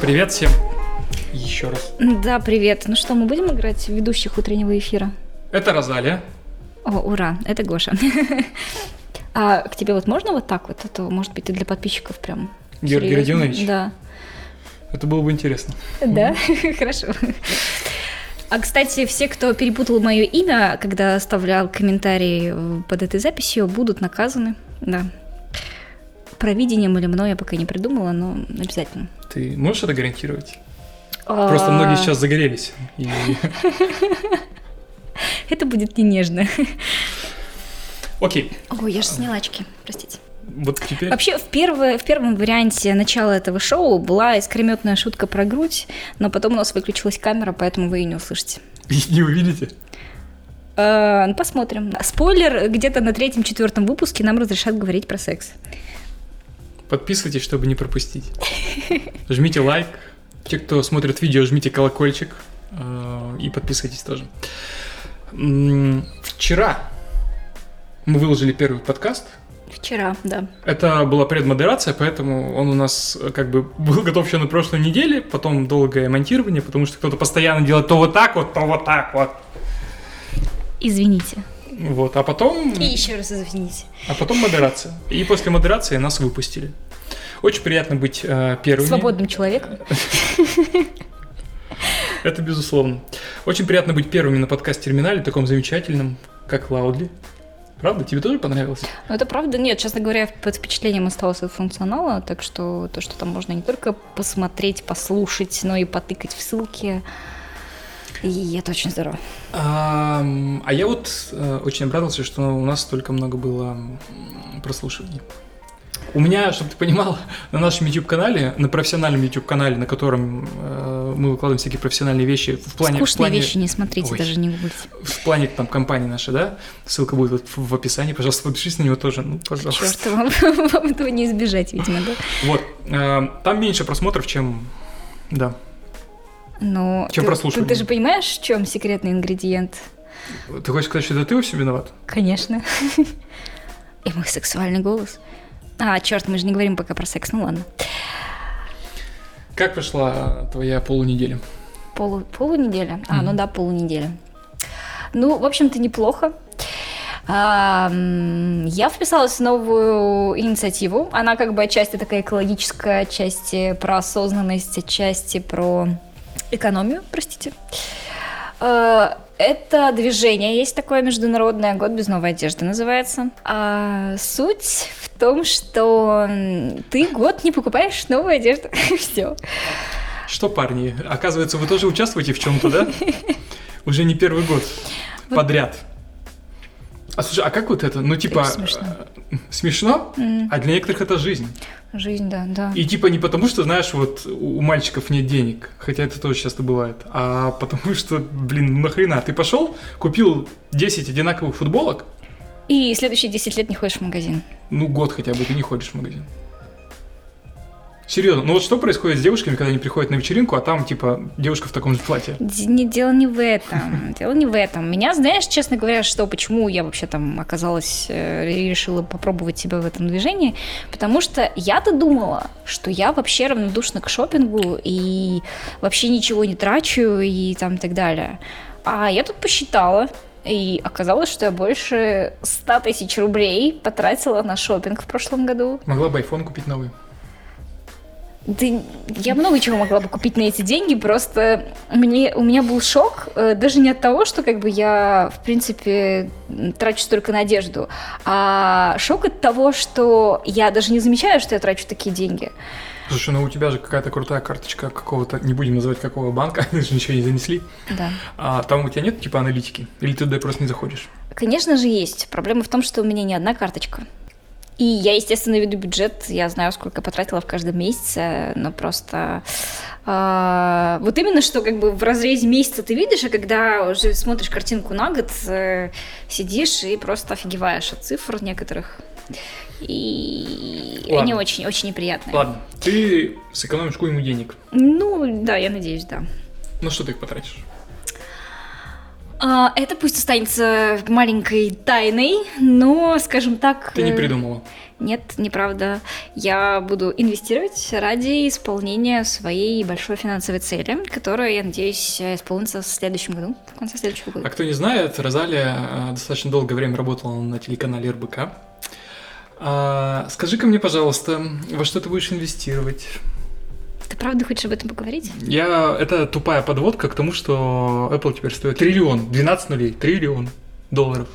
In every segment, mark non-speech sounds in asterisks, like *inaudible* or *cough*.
Привет всем. Еще раз. Да, привет. Ну что, мы будем играть в ведущих утреннего эфира? Это Розалия. О, ура, это Гоша. *laughs* А к тебе вот можно вот так вот? Это, может быть, ты для подписчиков прям... Георгий серьезно? Родионович? Да. Это было бы интересно. Да? *laughs* Хорошо. А, кстати, все, кто перепутал мое имя, когда оставлял комментарии э, под этой записью, будут наказаны. Да. Провидением или мной я пока не придумала, но обязательно. Ты можешь это гарантировать? Просто многие А, сейчас загорелись. И *laughs* Это будет не нежно. Окей, Ой, я же сняла очки, простите. вот теперь... Вообще, в, первое, в первом варианте начала этого шоу была искрометная шутка про грудь, но потом у нас выключилась камера, поэтому вы ее не услышите. Не увидите? Э, ну, посмотрим. Спойлер, где-то на третьем-четвертом выпуске нам разрешат говорить про секс. Подписывайтесь, чтобы не пропустить. *laughs* Жмите лайк. Те, кто смотрит видео, жмите колокольчик. э, И подписывайтесь тоже. Вчера мы выложили первый подкаст. Вчера, да. Это была предмодерация, поэтому он у нас э, как бы был готов еще на прошлой неделе, потом долгое монтирование, потому что кто-то постоянно делает то вот так вот, то вот так вот. Извините. Вот, а потом, И еще раз извините. а потом модерация. И после модерации нас выпустили. Очень приятно быть э, первыми. Свободным человеком. *laughs* Это безусловно. Очень приятно быть первыми на подкаст-терминале, таком замечательном, как Лаудли. Правда? Тебе тоже понравилось? Но это правда, нет, честно говоря, под впечатлением осталось от функционала, так что то, что там можно не только посмотреть, послушать, но и потыкать в ссылки. И это очень здорово. А, а я вот э, очень обрадовался, что у нас столько много было прослушиваний. У меня, чтобы ты понимал, *laughs* на нашем YouTube-канале, на профессиональном YouTube-канале, на котором э, мы выкладываем всякие профессиональные вещи в плане... в Скучные плане- вещи не смотрите, Ой. даже не гуглите. В плане там компании нашей, да? Ссылка будет вот в в описании, пожалуйста, подпишись на него тоже, ну, пожалуйста. Черт, вам, *laughs* вам этого не избежать, видимо, да? Вот, э, там меньше просмотров, чем... Да. Но Чем ты, прослушивание? ты, ты же понимаешь, в чем секретный ингредиент? Ты хочешь сказать, что это ты во всем виноват? Конечно. *laughs* И мой сексуальный голос. А, черт, мы же не говорим пока про секс, ну ладно. Как прошла твоя полунеделя? Полу, полунеделя? А, Мгм. ну да, полунеделя. Ну, в общем-то, неплохо. Я вписалась в новую инициативу. Она как бы отчасти такая экологическая, отчасти про осознанность, отчасти про экономию, простите. А, Это движение есть такое международное, год без новой одежды называется. А суть в том, что ты год не покупаешь новую одежду. *laughs* Все. Что, парни, оказывается, вы тоже участвуете в чем-то, да? *laughs* Уже не первый год подряд. А слушай, а как вот это? Ну, типа, Это смешно. а для некоторых это жизнь. Жизнь, да, да. И типа не потому, что, знаешь, вот у у мальчиков нет денег, хотя это тоже часто бывает, а потому *laughs* что, блин, ну нахрена, ты пошел, купил 10 одинаковых футболок, И следующие 10 лет не ходишь в магазин. ну год хотя бы ты не ходишь в магазин. Серьезно, ну вот что происходит с девушками, когда они приходят на вечеринку, а там, типа, девушка в таком же платье? Не, дело не в этом. *laughs* Дело не в этом. Меня, знаешь, честно говоря, что почему я вообще там оказалась э, решила попробовать себя в этом движении, потому что я-то думала, что я вообще равнодушна к шопингу и вообще ничего не трачу и там так далее. А я тут посчитала, и оказалось, что я больше 100 тысяч рублей потратила на шопинг в прошлом году. Могла бы iPhone купить новый. Да, я много чего могла бы купить на эти деньги, просто мне, у меня был шок э, даже не от того, что как бы я, в принципе, трачу столько на одежду, а шок от того, что я даже не замечаю, что я трачу такие деньги. Слушай, ну у тебя же какая-то крутая карточка какого-то, не будем называть какого банка, *laughs* они же ничего не занесли. Да. А там у тебя нет типа аналитики? Или ты туда просто не заходишь? Конечно же, есть. Проблема в том, что у меня не одна карточка. И я, естественно, веду бюджет, я знаю, сколько потратила в каждом месяце, но просто а, вот именно что как бы в разрезе месяца ты видишь, а когда уже смотришь картинку на год, э, сидишь и просто офигеваешь от цифр некоторых. И Ладно. они очень-очень неприятные. Ладно, ты сэкономишь ему денег. Ну, да, я надеюсь, да. Ну что ты их потратишь? А, это пусть останется маленькой тайной, но, скажем так... Ты не э, придумала. Нет, неправда. Я буду инвестировать ради исполнения своей большой финансовой цели, которая, я надеюсь, исполнится в следующем году, в конце следующего года. А кто не знает, Розалия э, достаточно долгое время работала на телеканале РБК. А, скажи-ка мне, пожалуйста, во что ты будешь инвестировать? Ты правда хочешь об этом поговорить? Я... Это тупая подводка к тому, что Apple теперь стоит триллион, 12 нулей, триллион долларов.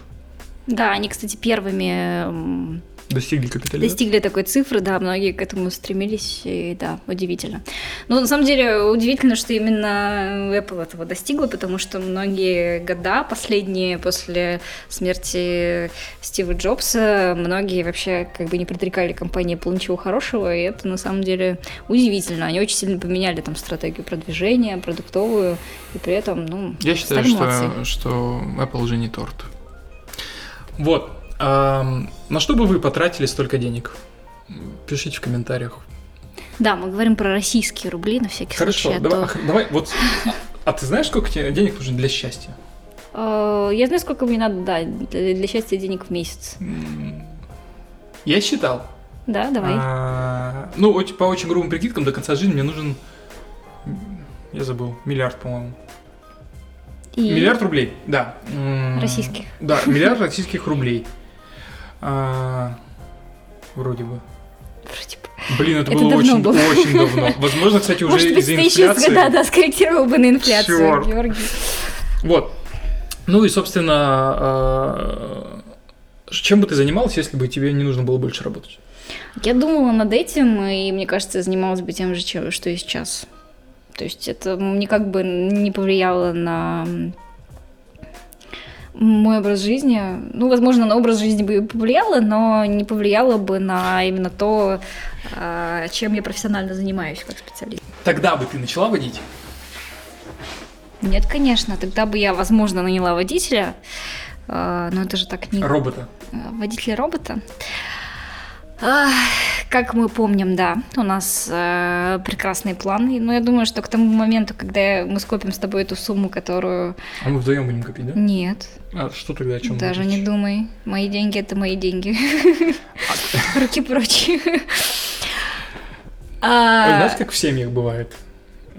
Да, они, кстати, первыми Достигли капитализации. достигли такой цифры, да, многие к этому стремились, и да, удивительно. Но на самом деле удивительно, что именно Apple этого достигла, потому что многие года, последние после смерти Стива Джобса, многие вообще как бы не предрекали компании Apple ничего хорошего, и это на самом деле удивительно. Они очень сильно поменяли там стратегию продвижения, продуктовую, и при этом, ну, Я считаю, что, что Apple уже не торт. Вот. Ам, на что бы вы потратили столько денег? Пишите в комментариях. Да, мы говорим про российские рубли на всякий Хорошо, случай. а давай, то- давай, вот. А ты знаешь, сколько тебе денег нужно для счастья? Э, Я знаю, сколько мне надо, да, для счастья денег в месяц. Я считал. Да, давай. А, ну, по очень грубым прикидкам, до конца жизни мне нужен... Я забыл, миллиард, по-моему. И Миллиард рублей, да. Российских. Да, миллиард российских рублей. А, Вроде бы. Вроде бы. Блин, это, Это было давно очень, было. очень давно. *laughs* Возможно, кстати, уже Может быть, из-за ты еще инфляции. да, да, скорректировал бы на инфляцию, Чёрт. Георгий. Вот. Ну и, собственно, а, чем бы ты занималась, если бы тебе не нужно было больше работать? Я думала над этим, и мне кажется, занималась бы тем же, чем, что и сейчас. То есть это никак бы не повлияло на мой образ жизни. Ну, возможно, на образ жизни бы повлияло, но не повлияло бы на именно то, а, чем я профессионально занимаюсь как специалист. Тогда бы ты начала водить? Нет, конечно, тогда бы я, возможно, наняла водителя, а, но это же так не Робота. Э, водителя робота. Как мы помним, да, у нас э, прекрасные планы. Но я думаю, что к тому моменту, когда мы скопим с тобой эту сумму, которую... А мы вдвоем будем копить, да? Нет, А что тогда о чем? даже не думай. Мои деньги — это мои деньги. *laughs* Руки прочь. А, Знаешь, как в семьях бывает?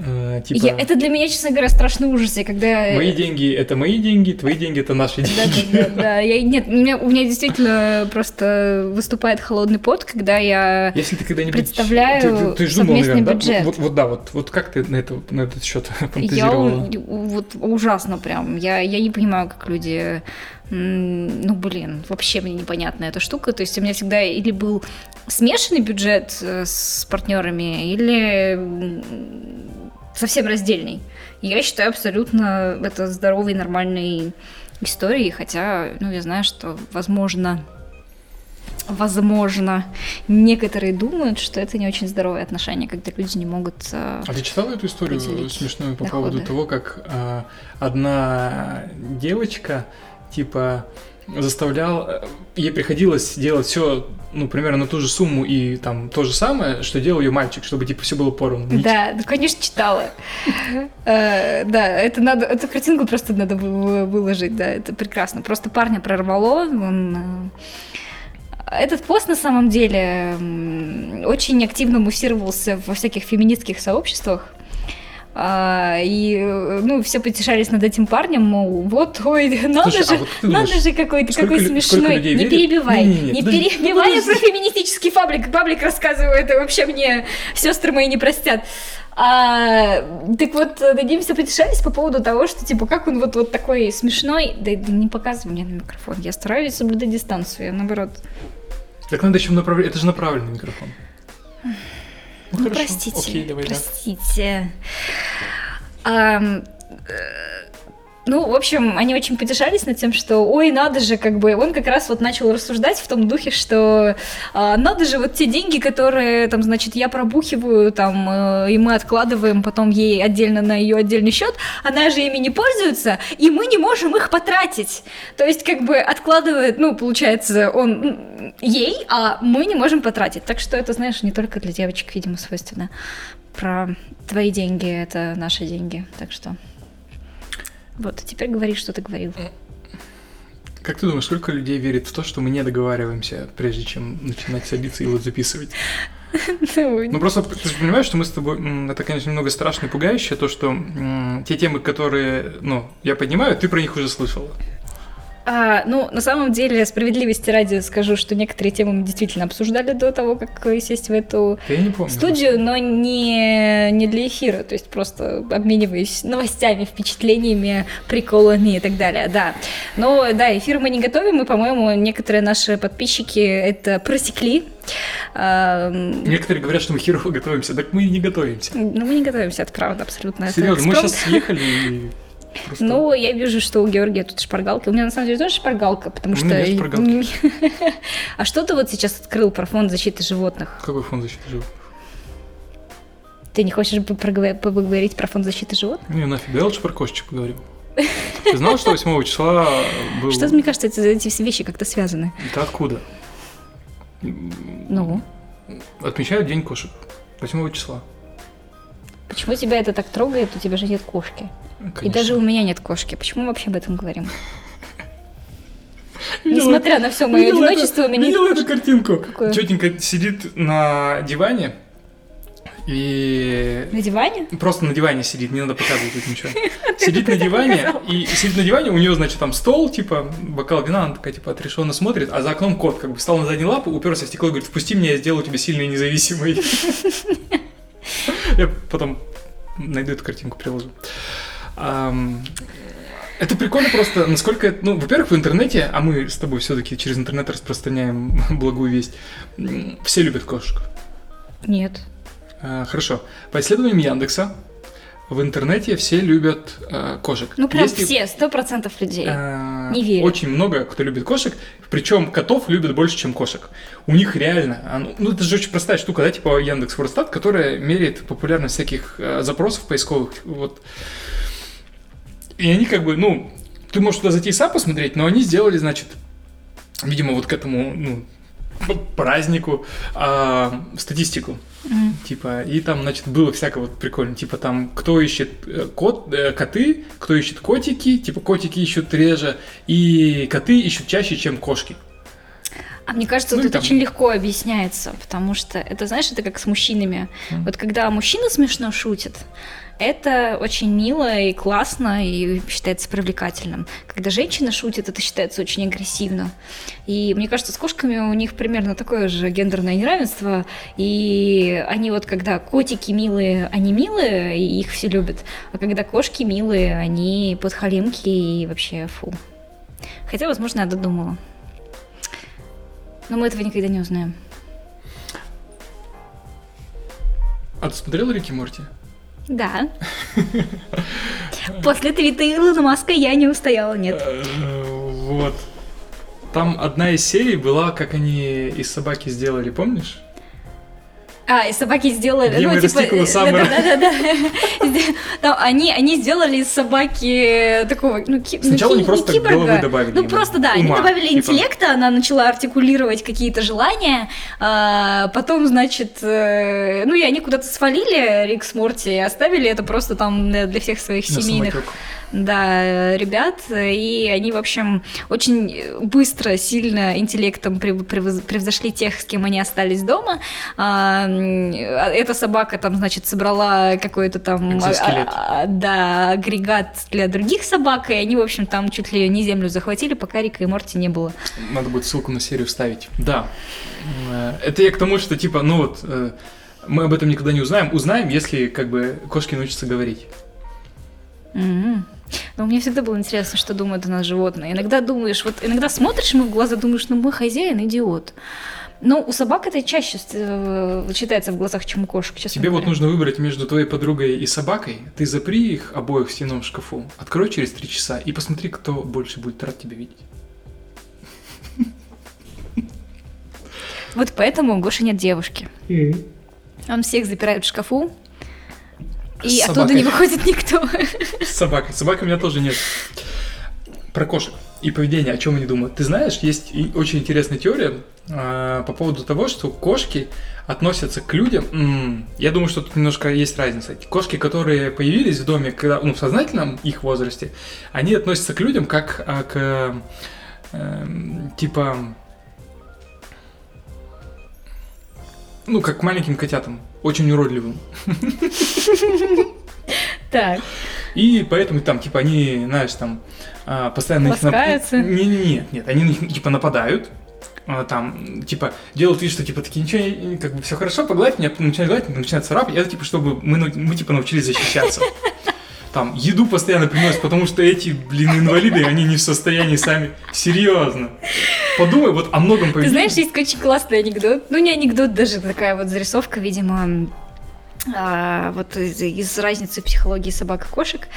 Э, Типа, я- Это для меня, честно говоря, страшный ужас. И когда... мои деньги – это мои деньги, твои деньги – это наши Да, деньги. да, да, да. Я, нет, у меня, у меня действительно просто выступает холодный пот, когда я Если ты когда-нибудь... Представляю ты, ты, ты думал, совместный наверное, да? бюджет. Вот, вот, да, вот, вот как ты на, это, на этот счет *laughs* Я фантазировала? у- вот ужасно прям. Я, я не понимаю, как люди. Ну, блин, вообще мне непонятна эта штука. То есть у меня всегда или был смешанный бюджет э, с партнерами, или совсем раздельный. Я считаю абсолютно это здоровой, нормальной историей, хотя, ну, я знаю, что, возможно, возможно, некоторые думают, что это не очень здоровое отношение, когда люди не могут э, А ты читала эту историю смешную по доходы. поводу того, как а, одна девочка, типа, заставлял, э, ей приходилось делать все, ну, примерно на ту же сумму и там то же самое, что делал ее мальчик, чтобы, типа, все было поровну. Да, ну, конечно, читала. Э, Да, это надо, эту картинку просто надо вы- выложить, да, это прекрасно. Просто парня прорвало, он... э, Этот пост на самом деле очень активно муссировался во всяких феминистских сообществах. А, И, э, ну, все потешались над этим парнем, мол, вот, ой, *laughs* надо Слушай, а же, вот ты надо думаешь, же какой-то, какой смешной. Не верит? перебивай, Не-не-не, не подожди, перебивай, я про феминистический паблик. Паблик рассказываю, это вообще мне сестры мои не простят. А, так вот, над ним все потешались по поводу того, что, типа, как он вот, вот такой смешной. Да, да не показывай мне на микрофон. Я стараюсь соблюдать дистанцию, я наоборот. Так надо еще направлять, это же направленный микрофон. Ну, хорошо. простите, Окей, давай, да. простите. Ам, э, ну, в общем, они очень потешались над тем, что, ой, надо же, как бы, он как раз вот начал рассуждать в том духе, что а, надо же вот те деньги, которые, там, значит, я пробухиваю, там, э, и мы откладываем потом ей отдельно на ее отдельный счет, она же ими не пользуется, и мы не можем их потратить. То есть, как бы, откладывает, ну, получается, он ей, а мы не можем потратить. Так что это, знаешь, не только для девочек, видимо, свойственно. Про твои деньги, это наши деньги, так что... Вот, теперь говори, что ты говорил. Как ты думаешь, сколько людей верит в то, что мы не договариваемся, прежде чем начинать садиться и вот записывать? *laughs* Ну просто ты же понимаешь, что мы с тобой, это, конечно, немного страшно и пугающе, то, что те темы, которые, ну, я поднимаю, ты про них уже слышала. А, ну, на самом деле, справедливости ради скажу, что некоторые темы мы действительно обсуждали до того, как сесть в эту студию, но не, не для эфира, то есть просто обмениваясь новостями, впечатлениями, приколами и так далее, да. Но, да, эфир мы не готовим, и, по-моему, некоторые наши подписчики это просекли. А, некоторые говорят, что мы херово готовимся, так мы и не готовимся. Ну, мы не готовимся, это правда, абсолютно. Серьезно, мы сейчас съехали и Просто... Ну, я вижу, что у Георгия тут шпаргалка. У меня на самом деле тоже шпаргалка, потому у что... Меня шпаргалки. *laughs* а что ты вот сейчас открыл про фонд защиты животных? Какой фонд защиты животных? Ты не хочешь поговорить про фонд защиты животных? Не, нафиг, я лучше про кошечек поговорю. Ты знал, что 8 числа был... Что, мне кажется, эти вещи как-то связаны? Это откуда? Ну? Отмечают День кошек. 8 числа. Почему тебя это так трогает? У тебя же нет кошки. Конечно. И даже у меня нет кошки. Почему мы вообще об этом говорим? *laughs* Несмотря на все мое одиночество, у меня Видела эту картинку? Тетенька сидит на диване, и... На диване? Просто на диване сидит, не надо показывать тут ничего. *laughs* Сидит на диване, и сидит на диване, у нее, значит, там стол, типа, бокал вина, она такая, типа, отрешенно смотрит, а за окном кот, как бы, встал на задние лапы, уперся в стекло и говорит, впусти меня, я сделаю тебя сильной и независимой. *laughs* Я потом найду эту картинку, приложу. Это прикольно просто, насколько, ну, во-первых, в интернете, а мы с тобой все-таки через интернет распространяем *laughs* благую весть, все любят кошек. Нет. А, хорошо. По исследованиям Яндекса, в интернете все любят э, кошек. Ну, прям Есть все, сто процентов людей. Э, Не верю. Очень много кто любит кошек, причем котов любят больше, чем кошек. У них реально, а, ну, ну это же очень простая штука, да, типа Яндекс Форстат, которая меряет популярность всяких э, запросов поисковых, вот. И они как бы, ну, ты можешь туда зайти и сам посмотреть, но они сделали, значит, видимо, вот к этому, ну, празднику а, статистику. Mm. Типа, и там, значит, было всякое вот прикольно. Типа, там, кто ищет э, кот, э, коты, кто ищет котики, типа, котики ищут реже, и коты ищут чаще, чем кошки. А мне кажется, ну, вот это там... очень легко объясняется, потому что это, знаешь, это как с мужчинами. Mm. Вот когда мужчина смешно шутит, это очень мило и классно, и считается привлекательным. Когда женщина шутит, это считается очень агрессивно. И мне кажется, с кошками у них примерно такое же гендерное неравенство. И они вот, когда котики милые, они милые, и их все любят. А когда кошки милые, они подхалимки и вообще фу. Хотя, возможно, я додумала. Но мы этого никогда не узнаем. А ты смотрела Рики Морти? Да. *laughs* После твита Илона Маска я не устояла, нет. Э, вот. Там одна из серий была, как они из собаки сделали, помнишь? А, и собаки сделали, Дима ну, типа... Да, да, да, да. *laughs* Там, они, они сделали из собаки такого, ну, ки, Сначала ну, они просто киборга. головы добавили. Ну, просто, да, ума, они добавили типа... интеллекта, она начала артикулировать какие-то желания, а, потом, значит, э, ну, и они куда-то свалили Рикс Морти и оставили это просто там для всех своих семейных... Самотек да, ребят, и они, в общем, очень быстро, сильно интеллектом превзошли тех, с кем они остались дома. А, эта собака там, значит, собрала какой-то там а, а, да, агрегат для других собак, и они, в общем, там чуть ли не землю захватили, пока Рика и Морти не было. Надо будет ссылку на серию вставить. Да. Э, это я к тому, что, типа, ну вот, э, мы об этом никогда не узнаем. Узнаем, если, как бы, кошки научатся говорить. Mm-hmm. Но мне всегда было интересно, что думают о нас животные. Иногда думаешь, вот иногда смотришь ему в глаза, думаешь, ну мой хозяин идиот. Но у собак это чаще э, читается в глазах, чем у кошек, Тебе говоря. вот нужно выбрать между твоей подругой и собакой. Ты запри их обоих в стенном шкафу, открой через три часа и посмотри, кто больше будет рад тебя видеть. Вот поэтому у Гоши нет девушки. Он всех запирает в шкафу, и с оттуда не выходит никто. С собакой. Собаки у меня тоже нет. Про кошек. и поведение, о чем они думают. Ты знаешь, есть очень интересная теория э, по поводу того, что кошки относятся к людям. М, Я думаю, что тут немножко есть разница. Кошки, которые появились в доме, когда, ну, в сознательном их возрасте, они относятся к людям как а, к эм, типа ну, как маленьким котятам, очень уродливым. Так, И поэтому там, типа, они, знаешь, там, а, постоянно нап- Ласкаются? Не, не, нет, нет, они на них, типа, нападают, а, там, типа, делают вид, что, типа, такие, ничего, как бы, все хорошо, погладь меня, начинают гладить, начинают царапать, это, типа, чтобы мы, мы, типа, научились защищаться. Там, еду постоянно приносят, потому что эти, блин, инвалиды, они не в состоянии сами. Серьезно. Подумай вот о многом Ты поведении. знаешь, есть очень классный анекдот. Ну, не анекдот, даже такая вот зарисовка, видимо, а, вот из, из разницы психологии собак и кошек.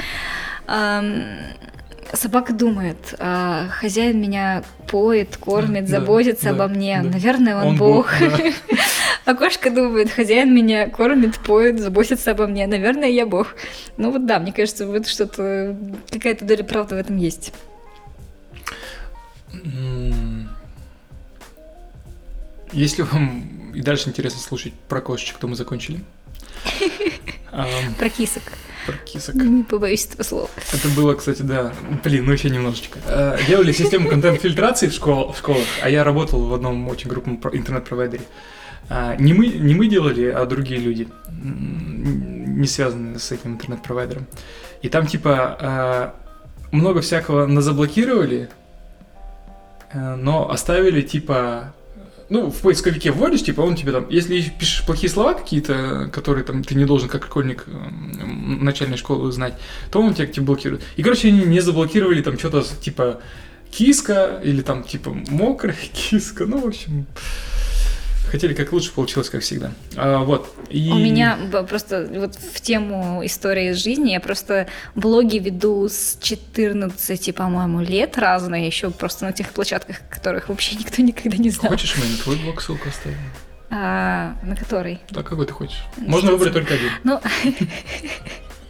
Собака думает, а, хозяин меня поет, кормит, Да, заботится да, обо мне. да. Наверное, он, Он бог. бог, да. *laughs* А кошка думает, хозяин меня кормит, поет, заботится обо мне. Наверное, я бог. Ну вот да, мне кажется, вот что-то, какая-то доля правды в этом есть. Если вам и дальше интересно слушать про кошечек, то мы закончили. *laughs* Про кисок. Про кисок. Не побоюсь этого слова. Это было, кстати, да. Блин, ну еще немножечко. Э, Делали систему контент-фильтрации в, школ- в школах, а я работал в одном очень крупном про- интернет-провайдере. А, Не мы, не мы делали, а другие люди, не связанные с этим интернет-провайдером. И там, типа, а, много всякого назаблокировали, э, но оставили, типа, ну, в поисковике вводишь, типа, он тебе там, если пишешь плохие слова какие-то, которые там ты не должен как школьник м, начальной школы знать, то он тебя тебе блокирует. И, короче, они не заблокировали там что-то типа киска или там типа мокрая *laughs* киска, ну, в общем, хотели как лучше, получилось как всегда. А, вот. И... У меня просто вот в тему истории из жизни я просто блоги веду с 14, по-моему, лет разные, еще просто на тех площадках, которых вообще никто никогда не знал. Хочешь, мы на твой блог ссылку оставим? А, на который? Да, какой ты хочешь. Можно выбрать только один. Ну,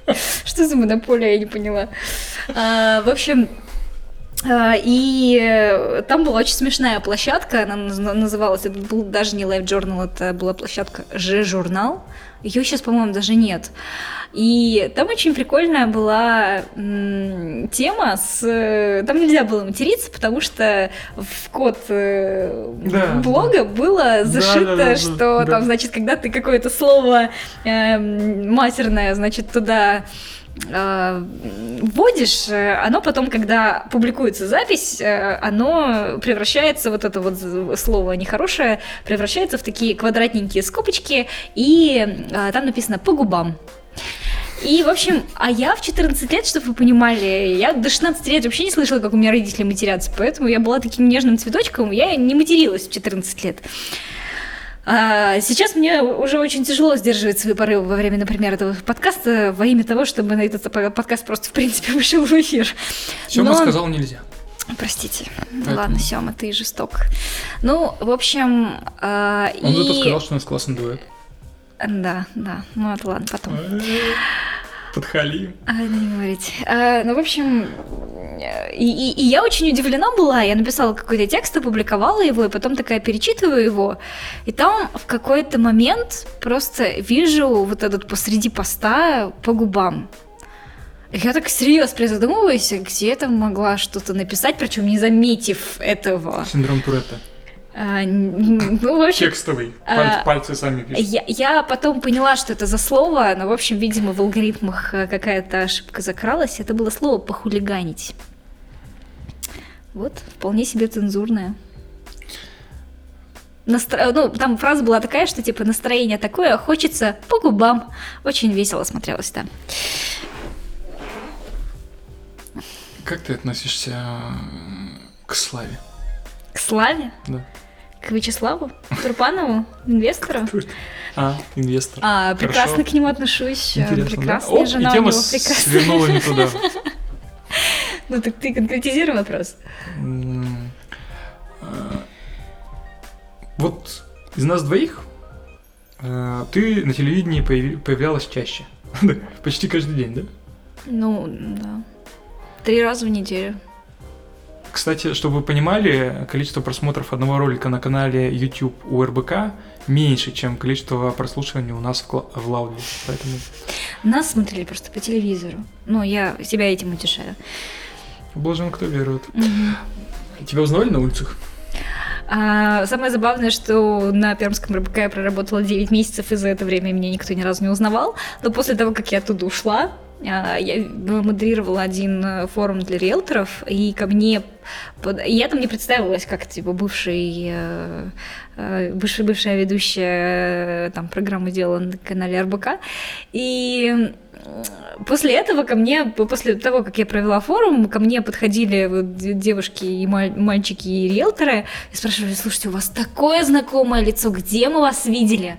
*laughs* что за монополия, я не поняла. А, В общем, и э, там была очень смешная площадка, она наз- называлась, это был даже не Live Journal, это была площадка Ж-журнал. Ее сейчас, по-моему, даже нет. И там очень прикольная была тема с... э, Там нельзя было материться, потому что в код э, Да, блога было зашито, да, да, да, что да. там, значит, когда ты какое-то слово эм, матерное, значит, туда э, вводишь, э, оно потом, когда публикуется запись, э, оно превращается, вот это вот слово нехорошее, превращается в такие квадратненькие скобочки, и э, там написано «по губам». И, в общем, а я в 14 лет, чтобы вы понимали, я до 16 лет вообще не слышала, как у меня родители матерятся, поэтому я была таким нежным цветочком, я не материлась в 14 лет. А сейчас мне уже очень тяжело сдерживать свои порывы во время, например, этого подкаста во имя того, чтобы на этот подкаст просто, в принципе, *laughs* вышел в эфир. Сёма Но- сказал нельзя. Простите. Поэтому- Ладно, Сёма, ты жесток. Ну, в общем, а, Он и... зато сказал, что у нас классный дуэт. Да, да. Ну, это ладно, потом. Подхалим. А, да не говорите. А, ну, в общем, и, и- и я очень удивлена была. Я написала какой-то текст, опубликовала его, и потом такая перечитываю его. И там в какой-то момент просто вижу вот этот посреди поста по губам. Я так серьезно призадумываюсь, где я там могла что-то написать, причем не заметив этого. Синдром Туретта. А, ну, в общем, Текстовый. А, Паль- Пальцы сами пишут. я, я потом поняла, что это за слово, но, в общем, видимо, в алгоритмах э, какая-то ошибка закралась. Это было слово «похулиганить». Вот, вполне себе цензурное. Настро- Ну, там фраза была такая, что типа настроение такое, хочется по губам. Очень весело смотрелось, да. Как ты относишься э, к славе? К Славе, Да. К Вячеславу Турпанову, инвестору. А, инвестор. А, прекрасно Хорошо. к нему отношусь. Интересно, да? Прекрасная О, жена и у тема него, с- прекрасная. свернула не туда. *laughs* Ну так ты конкретизируй вопрос. Э, Вот из нас двоих э, ты на телевидении появлялась чаще. *laughs* Почти каждый день, да? Ну, да. Три раза в неделю. Кстати, чтобы вы понимали, количество просмотров одного ролика на канале YouTube у РБК меньше, чем количество прослушиваний у нас в, Лауде. Поэтому Нас смотрели просто по телевизору. Ну, я себя этим утешаю. блажен, кто верует. Тебя узнавали на улицах? А, самое забавное, что на Пермском РБК я проработала 9 месяцев, и за это время меня никто ни разу не узнавал. Но после того, как я оттуда ушла, а, я модерировала один э, форум для риэлторов, и ко мне... Я там не представилась как, типа, бывший, э, э, бывшая, бывшая ведущая там программу делала на канале РБК. И после этого ко мне, после того, как я провела форум, ко мне подходили девушки и маль- мальчики и риэлторы и спрашивали, слушайте, у вас такое знакомое лицо, где мы вас видели?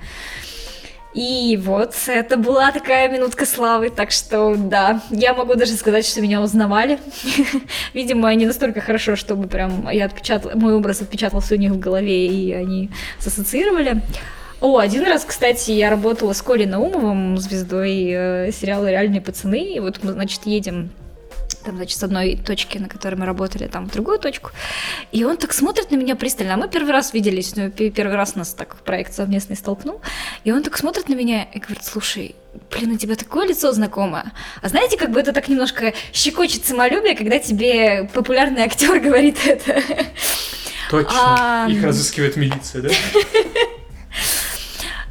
И вот это была такая минутка славы, так что да, я могу даже сказать, что меня узнавали. *laughs* Видимо, не настолько хорошо, чтобы прям я отпечатала, мой образ отпечатался у них в голове, и они ассоциировали. О, один раз, кстати, я работала с Колей Наумовым, звездой э, сериала «Реальные пацаны», и вот мы, значит, едем там, значит, с одной точки, на которой мы работали, там, в другую точку. И он так смотрит на меня пристально. А мы первый раз виделись, ну, пе- первый раз нас так проект совместный столкнул. И он так смотрит на меня и говорит, слушай, блин, у тебя такое лицо знакомое. А знаете, как бы это так немножко щекочет самолюбие, когда тебе популярный актер *laughs* говорит это. Точно. А, Их разыскивает милиция, да? *laughs*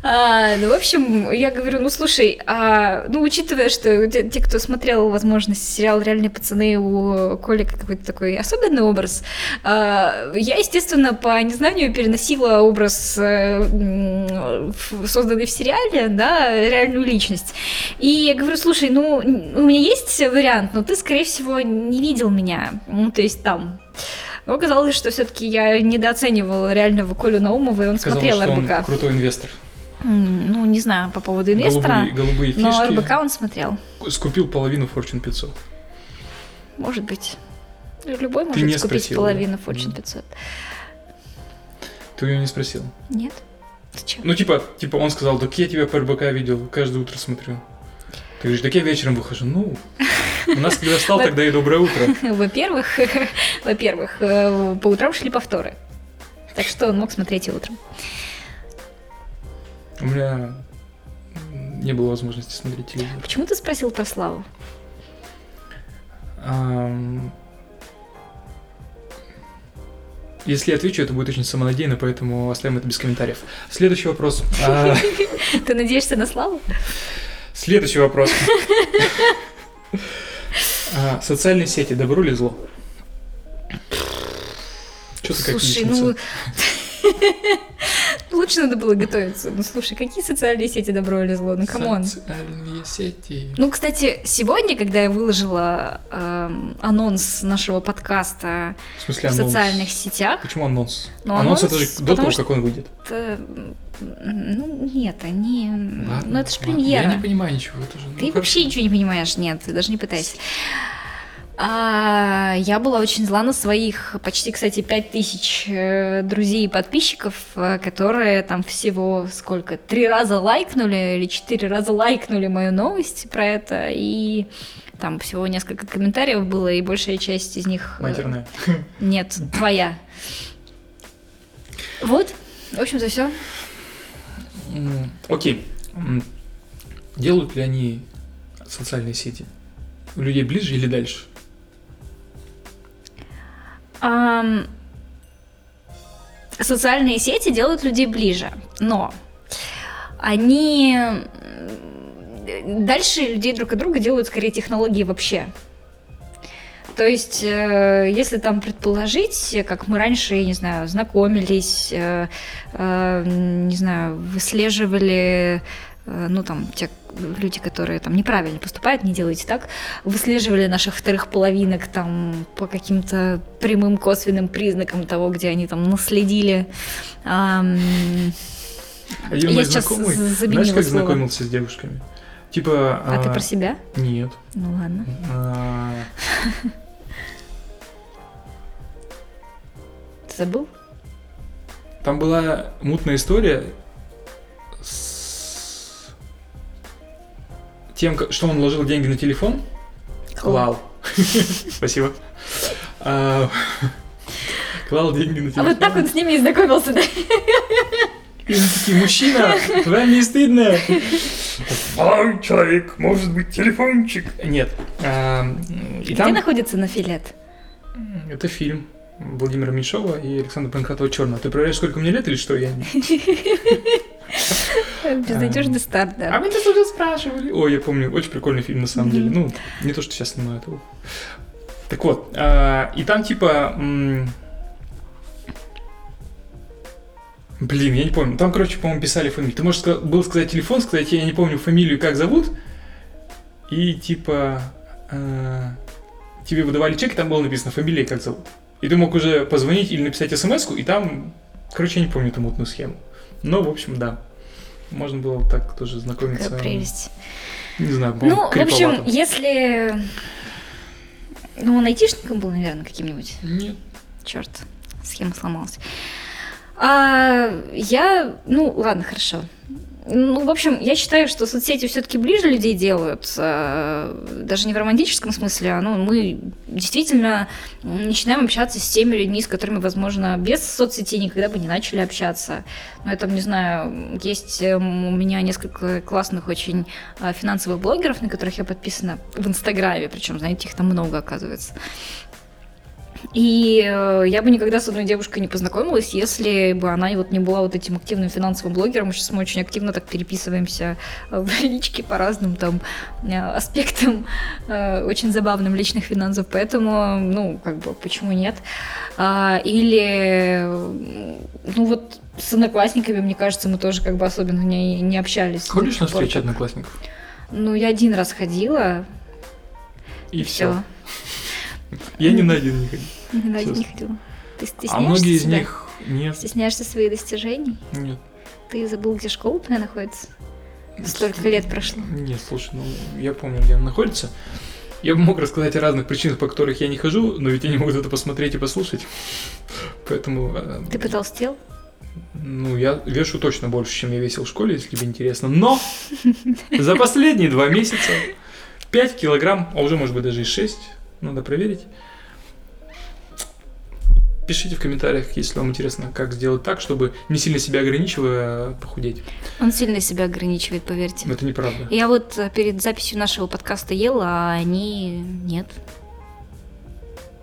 А, ну, в общем, я говорю, ну, слушай, а, ну, учитывая, что те, те, кто смотрел, возможно, сериал «Реальные пацаны», у Коли какой-то такой особенный образ, а, я, естественно, по незнанию переносила образ, э, созданный в сериале, да, реальную личность. И я говорю, слушай, ну, у меня есть вариант, но ты, скорее всего, не видел меня, ну, то есть там... Но оказалось, что все-таки я недооценивала реального Колю Наумова, и он Сказал, смотрел что он РБК. крутой инвестор. Ну, не знаю по поводу инвестора, Голубые, голубые но фишки. РБК он смотрел. Скупил половину Fortune 500. Может быть. Любой Ты может не скупить спросила, половину да? Fortune Мгм. 500. Ты ее не спросил. Нет? Зачем? Ну, типа, типа он сказал, так я тебя по РБК видел, каждое утро смотрю. Ты говоришь, так я вечером выхожу. Ну, у нас когда встал, *laughs* тогда и доброе утро. *laughs* Во-первых, *laughs* во-первых, э, по утрам шли повторы. Так что он мог смотреть и утром. У меня не было возможности смотреть телевизор. Почему ты спросил про Славу? Если я отвечу, это будет очень самонадеянно, поэтому оставим это без комментариев. Следующий вопрос. А, *laughs* Ты надеешься на Славу? Следующий вопрос. А, Социальные сети, добро или зло? Что ты как Слушай, ну... *laughs* Лучше надо было готовиться. Ну, слушай, какие социальные сети добро или зло? Ну, come on. Социальные сети. Ну, кстати, сегодня, когда я выложила эм, анонс нашего подкаста В смысле в социальных сетях, Почему анонс? Ну, анонс, анонс, это же до того, что- как он выйдет. это, ну, нет, они... Ладно, ну, это же ладно. премьера. Я не понимаю ничего. Это же, ну, Ты как- вообще ничего не понимаешь, нет, ты даже не пытайся. А, я была очень зла на своих почти, кстати, 5000 э, друзей и подписчиков, э, которые там всего сколько, три раза лайкнули или четыре раза лайкнули мою новость про это, и там всего несколько комментариев было, и большая часть из них... э, Матерная. *laughs* Нет, твоя. Вот, в общем-то, все. Окей. Делают ли они социальные сети? У людей ближе или дальше? Ам, социальные сети делают людей ближе, но они дальше людей друг от друга делают скорее технологии вообще. То есть, э, если там предположить, как мы раньше, не знаю, знакомились, э, э, не знаю, выслеживали, ну там, те люди, которые там неправильно поступают, не делайте так, выслеживали наших вторых половинок там по каким-то прямым косвенным признакам того, где они там наследили. Один Я сейчас знакомый, знаешь, как слово. знакомился с девушками? Типа... а ты про себя? Нет. Ну ладно. А, Ты забыл? Там была мутная история тем, что он ложил деньги на телефон. Вау. *laughs* Спасибо. А, клал деньги на А телефон. вот так он с ними и знакомился, да? И такие, мужчина, вам не стыдно? Ой, человек, может быть, телефончик. Нет. а, И Где там находится Нафилет? это фильм Владимира Меньшова и Александра Панкратова Черного. Ты проверяешь, сколько мне лет или что? Я не... Безнадежный старт, А да. вы нас уже спрашивали. Ой, я помню, очень прикольный фильм на самом деле. Ну, не то, что сейчас снимают. Так вот, а, и там типа... Блин, я не помню. Там, короче, по-моему, писали фамилию. Ты можешь был сказать телефон, сказать, я не помню фамилию, как зовут. И типа... а, тебе выдавали чек, и там было написано фамилия как зовут. И ты мог уже позвонить или написать смс и там... Короче, я не помню эту мутную схему. Но, в общем, да. Можно было так тоже знакомиться. Какая прелесть. Не знаю, Ну, в общем, если... Ну, он айтишником был, наверное, каким-нибудь. Нет. Черт, схема сломалась. А я, ну, ладно, хорошо. Ну, в общем, я считаю, что соцсети все-таки ближе людей делают, э, даже не в романтическом смысле, а ну, мы действительно начинаем общаться с теми людьми, с которыми, возможно, без соцсетей никогда бы не начали общаться. Ну, я там, не знаю, есть эм, у меня несколько классных очень э, финансовых блогеров, на которых я подписана в Инстаграме, причем, знаете, их там много, оказывается. И э, я бы никогда с одной девушкой не познакомилась, если бы она вот не была вот этим активным финансовым блогером. Сейчас мы очень активно так переписываемся э, в личке по разным там э, аспектам, очень забавным личных финансов. Поэтому, ну, как бы, почему нет? А, Или, ну вот, с одноклассниками, мне кажется, мы тоже как бы особенно не, не общались. Ходишь на встречи одноклассников? Ну, я один раз ходила, И, и все. все. Я ни на один не ходил. Ни на один не ходила. Ты А стесняешься многие из них нет. Стесняешься своих достижений? Нет. Ты забыл, где школа твоя находится? Столько лет прошло. Нет, слушай, ну я помню, где она находится. Я бы мог рассказать о разных причинах, по которых я не хожу, но ведь они могут это посмотреть и послушать. Поэтому, э, Ты потолстел? ну, я вешу точно больше, чем я весил в школе, если тебе интересно. Но за последние два месяца 5 килограмм, а уже, может быть, даже и 6, надо проверить. Пишите в комментариях, если вам интересно, как сделать так, чтобы не сильно себя ограничивая похудеть. Он сильно себя ограничивает, поверьте. Это неправда. Я вот э, перед записью нашего подкаста ела, а они нет.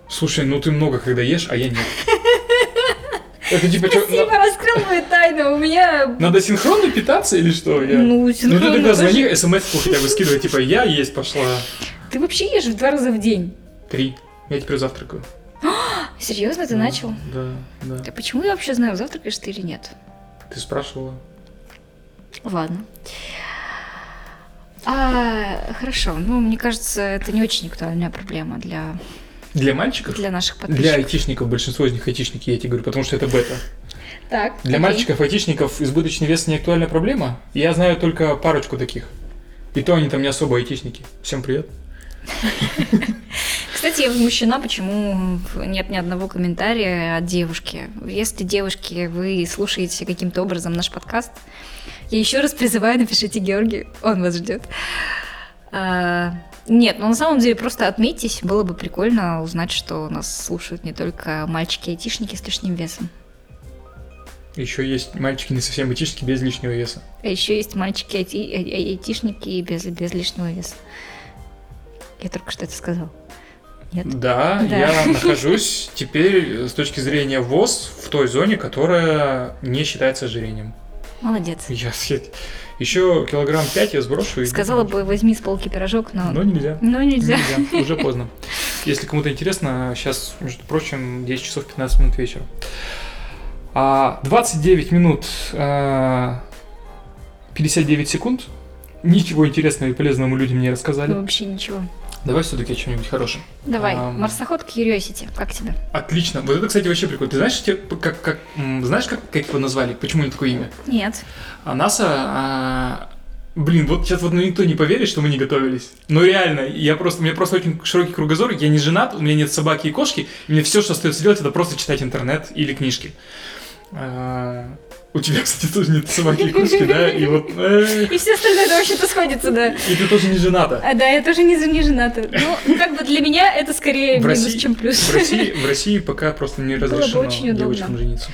Слушай, ну ты много когда ешь, а я нет. *laughs* Это типа Спасибо, раскрыл мою тайну. У меня... надо синхронно питаться или что? Я- Ну, Ну ты синхронно тогда звони, смс хотя бы скидывай, типа я есть пошла. Ты вообще ешь в два раза в день. Три. Я теперь завтракаю. *gasps* Серьезно, ты начал? Да, да. Да почему я вообще знаю, завтракаешь ты или нет? Ты спрашивала. Ладно. А, хорошо. Ну, мне кажется, это не очень актуальная проблема для, Для мальчиков? для наших Для подписчиков. айтишников, большинство из них айтишники, я тебе говорю, потому что это бета. Так, Для окей. мальчиков айтишников избыточный вес не актуальная проблема. Я знаю только парочку таких. И то они там не особо айтишники. Всем привет. *laughs* Кстати, я возмущена, почему нет ни одного комментария от девушки. Если, девушки, вы слушаете каким-то образом наш подкаст, я еще раз призываю, напишите Георгию, он вас ждет. А, нет, ну на самом деле просто отметьтесь, было бы прикольно узнать, что нас слушают не только мальчики-айтишники с лишним весом. Еще есть мальчики не совсем айтишники без лишнего веса. А еще есть мальчики айти- ай- ай- айтишники без, без лишнего веса. Я только что это сказал. Нет? Да, Да. я *laughs* нахожусь теперь с точки зрения ВОЗ в той зоне, которая не считается ожирением. Молодец. Я еще килограмм 5 я сброшу. и- Сказала бы, возьми с полки пирожок, но... Но нельзя. Но нельзя. уже поздно. *laughs* Если кому-то интересно, сейчас, между прочим, 10 часов 15 минут вечера. А, 29 минут а, 59 секунд. Ничего интересного и полезного мы людям не рассказали. Вообще ничего. Давай все-таки о чем-нибудь хорошем. Давай, Ам. марсоход Curiosity, как тебе? Отлично. Вот это, кстати, вообще прикольно. Ты знаешь, как, как, знаешь, как, как его назвали? Почему у него такое имя? Нет. А НАСА... а, Блин, вот сейчас вот ну, никто не поверит, что мы не готовились. Но реально, я просто, у меня просто очень широкий кругозор, я не женат, у меня нет собаки и кошки, и мне все, что остается делать, это просто читать интернет или книжки. А, У тебя, кстати, тоже нет собаки и кошки, да? И вот... э, И все остальное это вообще-то сходится, да. И ты тоже не жената. А, да, я тоже не, не жената. Ну, как бы для меня это скорее В минус, России, чем плюс. в, России, в России пока просто не разрешено очень девочкам жениться.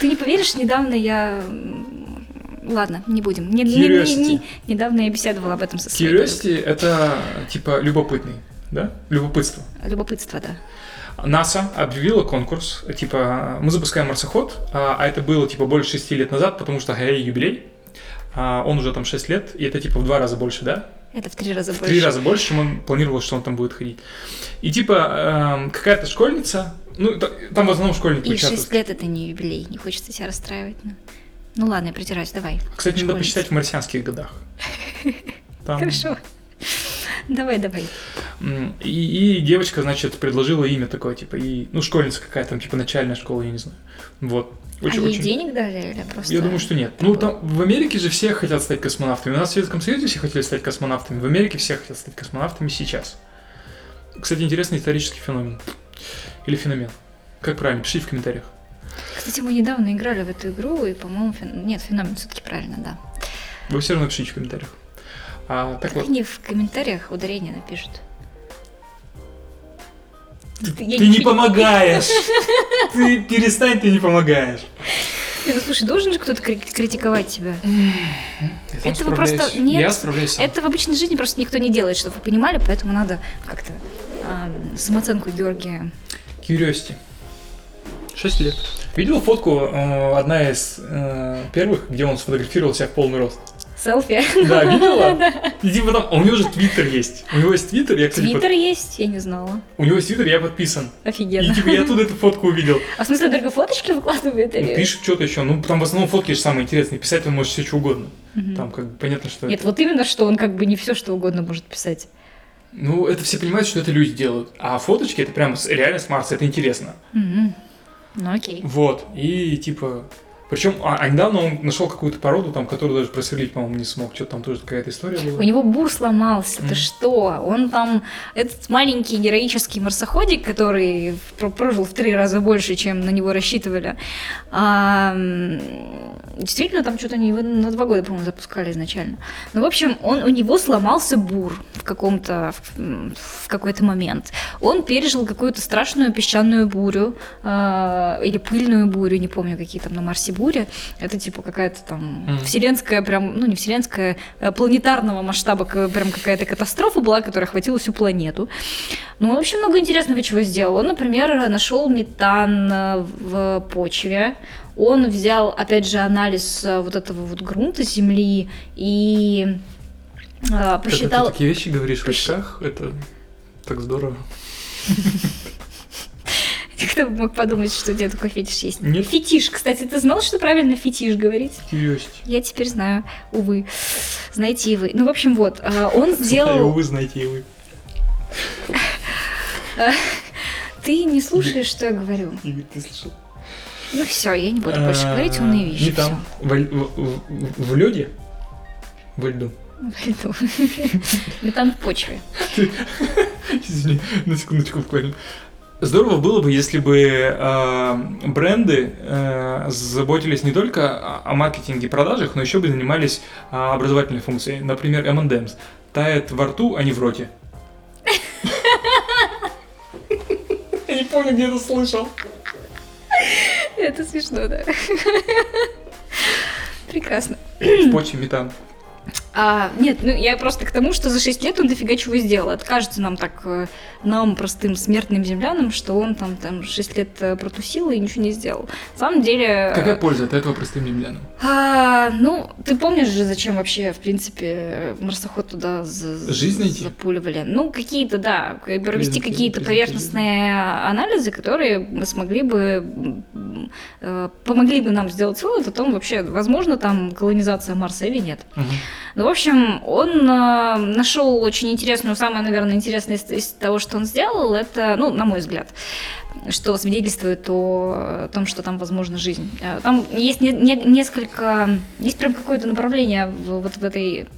Ты не поверишь, недавно я... Ладно, не будем. Не- не- не- не- недавно я беседовала об этом со своей. Curiosity — это типа любопытный, да? Любопытство. Любопытство, да. НАСА объявила конкурс, типа, мы запускаем марсоход, а а это было, типа, больше шести лет назад, потому что, эй, юбилей, А он уже там 6 лет, и это, типа, в два раза больше, да? Это в три раза В больше. три раза больше, чем он планировал, что он там будет ходить. И, типа, эм, какая-то школьница, ну, та- там в основном школьники И участвуют. 6 лет это не юбилей, не хочется себя расстраивать. Ну, ну ладно, я притираюсь, давай. Кстати, надо посчитать в марсианских годах. *laughs* Там- Хорошо. *laughs* Давай, давай. И, и девочка, значит, предложила имя такое, типа, и, ну, школьница какая там, типа, начальная школа, я не знаю. Вот. а ей денег дали или просто... Я думаю, что нет. Ну, там в Америке же все хотят стать космонавтами. У нас в Советском Союзе все хотели стать космонавтами. В Америке все хотят стать космонавтами сейчас. Кстати, интересный исторический феномен. Или феномен. Как правильно? Пишите в комментариях. Кстати, мы недавно играли в эту игру, и, по-моему, фен- нет, феномен все-таки правильно, да. Вы все равно пишите в комментариях. А, так Так вот, они в комментариях ударение напишут. Я ты не помогаешь! *laughs* Ты перестань, ты не помогаешь. Ну, слушай, должен же кто-то кри- критиковать тебя. Этого просто нет. Я справляюсь сам. Это в обычной жизни просто никто не делает, чтобы вы понимали, поэтому надо как-то ам, самооценку Георгия. Curiosity. Шесть лет. Видел фотку, э, одна из э, первых, где он сфотографировал себя в полный рост? Селфи. Да, видела? И типа там, а у него же твиттер есть. У него есть твиттер, я, кстати, под- Твиттер есть, я не знала. у него есть твиттер, я подписан. И Офигенно. типа я оттуда эту фотку увидел. А в смысле, только фоточки выкладывает? Ну, или- Пишет что-то еще. Ну, там в основном фотки же самые интересные. Писать он может все что угодно. Мгм. Там как бы понятно, что Нет, это. вот именно, что он как бы не все, что угодно может писать. Ну, это все понимают, что это люди делают. А фоточки это прям реально с Марса, это интересно. Мгм. Ну окей. Вот. И типа. Причем, а, а недавно он нашел какую-то породу, там, которую даже просверлить, по-моему, не смог. Что-то там тоже какая-то история была. У него бур сломался, ты Мгм. что? Он там, этот маленький героический марсоходик, который про- прожил в три раза больше, чем на него рассчитывали, а, действительно, там что-то они его на два года, по-моему, запускали изначально. Ну, в общем, он, у него сломался бур в каком-то, в, в какой-то момент. Он пережил какую-то страшную песчаную бурю а, или пыльную бурю, не помню, какие там на Марсе бури. Это типа какая-то там Мгм. вселенская, прям, ну не вселенская, а планетарного масштаба, прям какая-то катастрофа была, которая охватила всю планету. Ну, в общем, много интересного чего сделал. Он, например, нашел метан э, в почве. Он взял, опять же, анализ э, вот этого вот грунта Земли и э, посчитал... ты такие вещи говоришь в очках, это так здорово. *laughs* Кто бы мог подумать, что у тебя такой фетиш есть? Нет. Фетиш. Кстати, ты знал, что правильно фетиш говорить? Curiosity. Я теперь знаю, увы. Знаете и вы. Ну, в общем, вот. э, Он А сделал... вы знаете, и вы. Ты не слушаешь, что я говорю. Ты слышал? Ну все, я не буду больше говорить умные вещи. Не там. В, в, в- в лёде? Во льду. Всё. *laughs* Метан в почве. *laughs* Извини, на секундочку буквально. Здорово было бы, если бы э, бренды э, заботились не только о, о маркетинге и продажах, но еще бы занимались э, образовательной функцией. Например, M&M's. Тает во рту, а не в роте. Я не помню, где это слышал. Это смешно, да. Прекрасно. В почве метан. А, нет, ну я просто к тому, что за 6 лет он дофига чего сделал. Это кажется нам так, э, нам, простым смертным землянам, что он там, там 6 лет э, протусил и ничего не сделал. На самом деле... Какая польза от этого простым землянам? А, ну, ты помнишь же, зачем вообще, в принципе, марсоход туда за- Жизнь найти? запуливали? Ну, какие-то, да, провести какие-то поверхностные анализы, которые мы смогли бы, э, помогли бы нам сделать вывод о том, вообще, возможно там колонизация Марса или нет. Мгм. В общем, он э, нашел очень интересную, самое, наверное, интересное из, из того, что он сделал, это, ну, на мой взгляд, что свидетельствует о, том, что там возможна жизнь. Э, Там есть не- не- несколько, есть прям какое-то направление в, вот в этой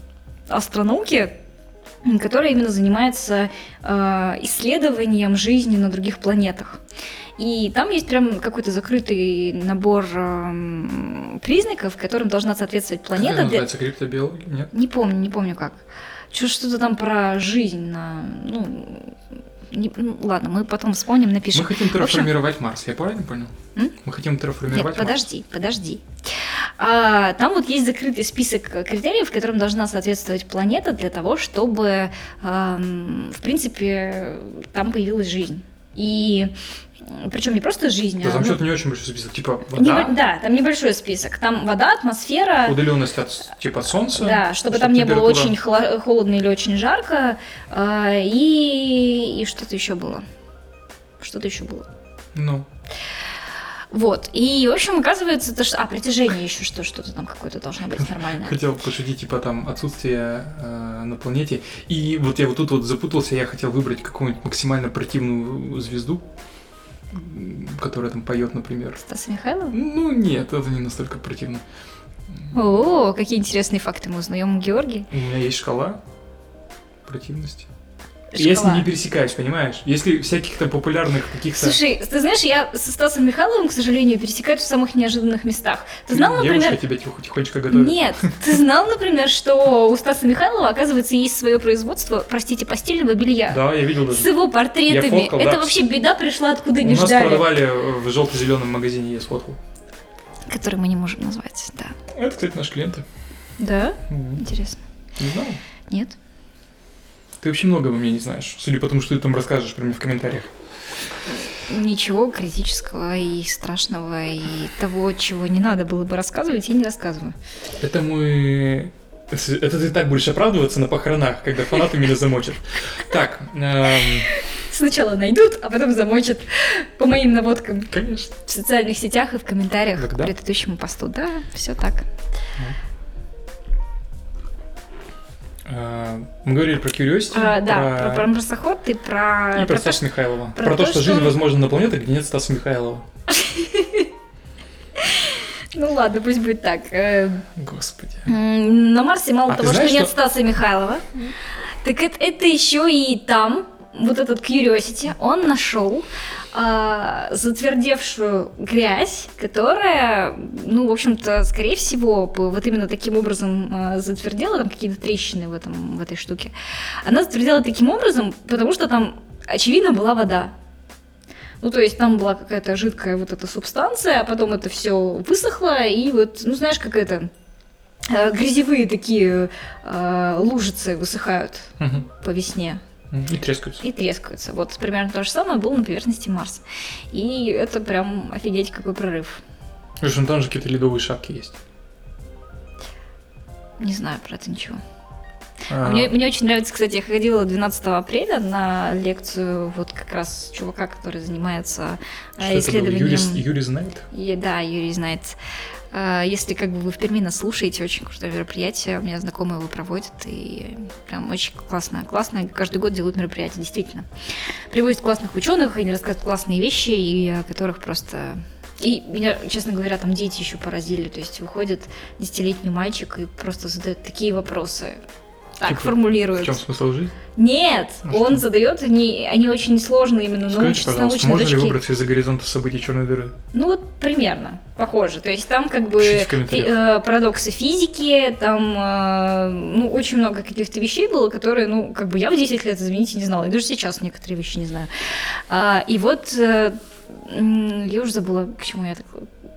астронауке, которое именно занимается э, исследованием жизни на других планетах. И там есть прям какой-то закрытый набор эм, признаков, которым должна соответствовать Как планета. это для- называется? Криптобиология? Нет? Не помню, не помню как. Чё- Что-то там про жизнь на... Ну, не- ну, ладно, мы потом вспомним, напишем. Мы хотим В общем- терраформировать Марс, я правильно понял? М? Мы хотим терраформировать Нет, Марс. подожди, подожди. А, там вот есть закрытый список критериев, которым должна соответствовать планета для того, чтобы, ам, в принципе, там появилась жизнь. И причем не просто жизнь, Да, а... там ну, что-то не очень большой список. Типа вода, да, там небольшой список. Там вода, атмосфера, удаленность от типа солнца. да, чтобы там не было очень холодно или очень жарко, а, и, и что-то еще было. Что-то еще было. Ну, Вот. И, в общем, оказывается, то, что... А, притяжение еще что, что-то там какое-то должно быть нормальное. *laughs* хотел пошутить, типа там отсутствие э, на планете. И вот я вот тут вот запутался, я хотел выбрать какую-нибудь максимально противную звезду, которая там поет, например. Стас Михайлов? Ну нет, это не настолько противно. О, какие интересные факты мы узнаем у Георгия. У меня есть шкала противности. С ней не пересекаюсь, понимаешь? Если всяких там популярных каких-то... Слушай, ты знаешь, я со Стасом Михайловым, к сожалению, пересекаюсь в самых неожиданных местах. Ты знал, Девушка например... тебя тихо- тихонечко готовит. Нет, ты знал, например, что у Стаса Михайлова, оказывается, есть свое производство, простите, постельного белья. Да, я видел С даже. его портретами. Я фоткал, Это да. вообще беда пришла, откуда У не нас ждали. продавали в желто-зеленом магазине, я сфоткал. Который мы не можем назвать, да. Это, кстати, наши клиенты. Да? Мгм. Интересно. Не знал? Нет? Ты вообще много обо мне не знаешь, судя по тому, что ты там расскажешь про меня в комментариях. Ничего критического и страшного, и того, чего не надо было бы рассказывать, я не рассказываю. Это мы... Это ты так будешь оправдываться на похоронах, когда фанаты меня замочат. Так, эм, Сначала найдут, а потом замочат по моим наводкам конечно. в социальных сетях и в комментариях Когда? к предыдущему посту. Да, все так. Э, Мы говорили про Curiosity, А, да, про, про марсоход и про... и про про то, Стаса Михайлова. про Про, то, то, что, что жизнь возможна на планете, где нет Стаса Михайлова. *laughs* Ну ладно, пусть будет так. Э, Господи. На Марсе мало А того, что нет что- Стаса Михайлова, так это, это еще и там, вот этот Curiosity, он нашел а, затвердевшую грязь, которая, ну, в общем-то, скорее всего, вот именно таким образом а, затвердела, там какие-то трещины в, этом, в этой штуке. Она затвердела таким образом, потому что там, очевидно, была вода. Ну, то есть там была какая-то жидкая вот эта субстанция, а потом это все высохло, и вот, ну, знаешь, как это, э, грязевые такие э, лужицы высыхают по весне И трескаются. и трескаются. Вот примерно то же самое было на поверхности Марса. И это прям офигеть какой прорыв. Слушай, ну там же какие-то ледовые шапки есть. Не знаю про это ничего. А, Мне, мне очень нравится, кстати, я ходила 12 апреля на лекцию вот как раз чувака, который занимается что это был? исследованием... Юрий, Юрий знает? И- да, Юрий знает. А, Если как бы вы в Перми нас слушаете, очень крутое мероприятие. У меня знакомые его проводят, и прям очень классно. Классно, каждый год делают мероприятия, действительно. Привозят классных ученых, они рассказывают классные вещи, и о которых просто... И меня, честно говоря, там дети еще поразили. То есть выходит десятилетний мальчик и просто задает такие вопросы. Так Типа, формулирует. В чем смысл жизни? Нет, А он что? задает, они, они очень сложные именно Скажите, пожалуйста, научной можно ли точки. выбраться из-за горизонта событий черной дыры? Ну вот примерно похоже. То есть там как бы фи- э, парадоксы физики, там э, ну очень много каких-то вещей было, которые, ну как бы я в 10 лет, извините, не знала. И даже сейчас некоторые вещи не знаю. А, и вот э, я уже забыла, к чему я так,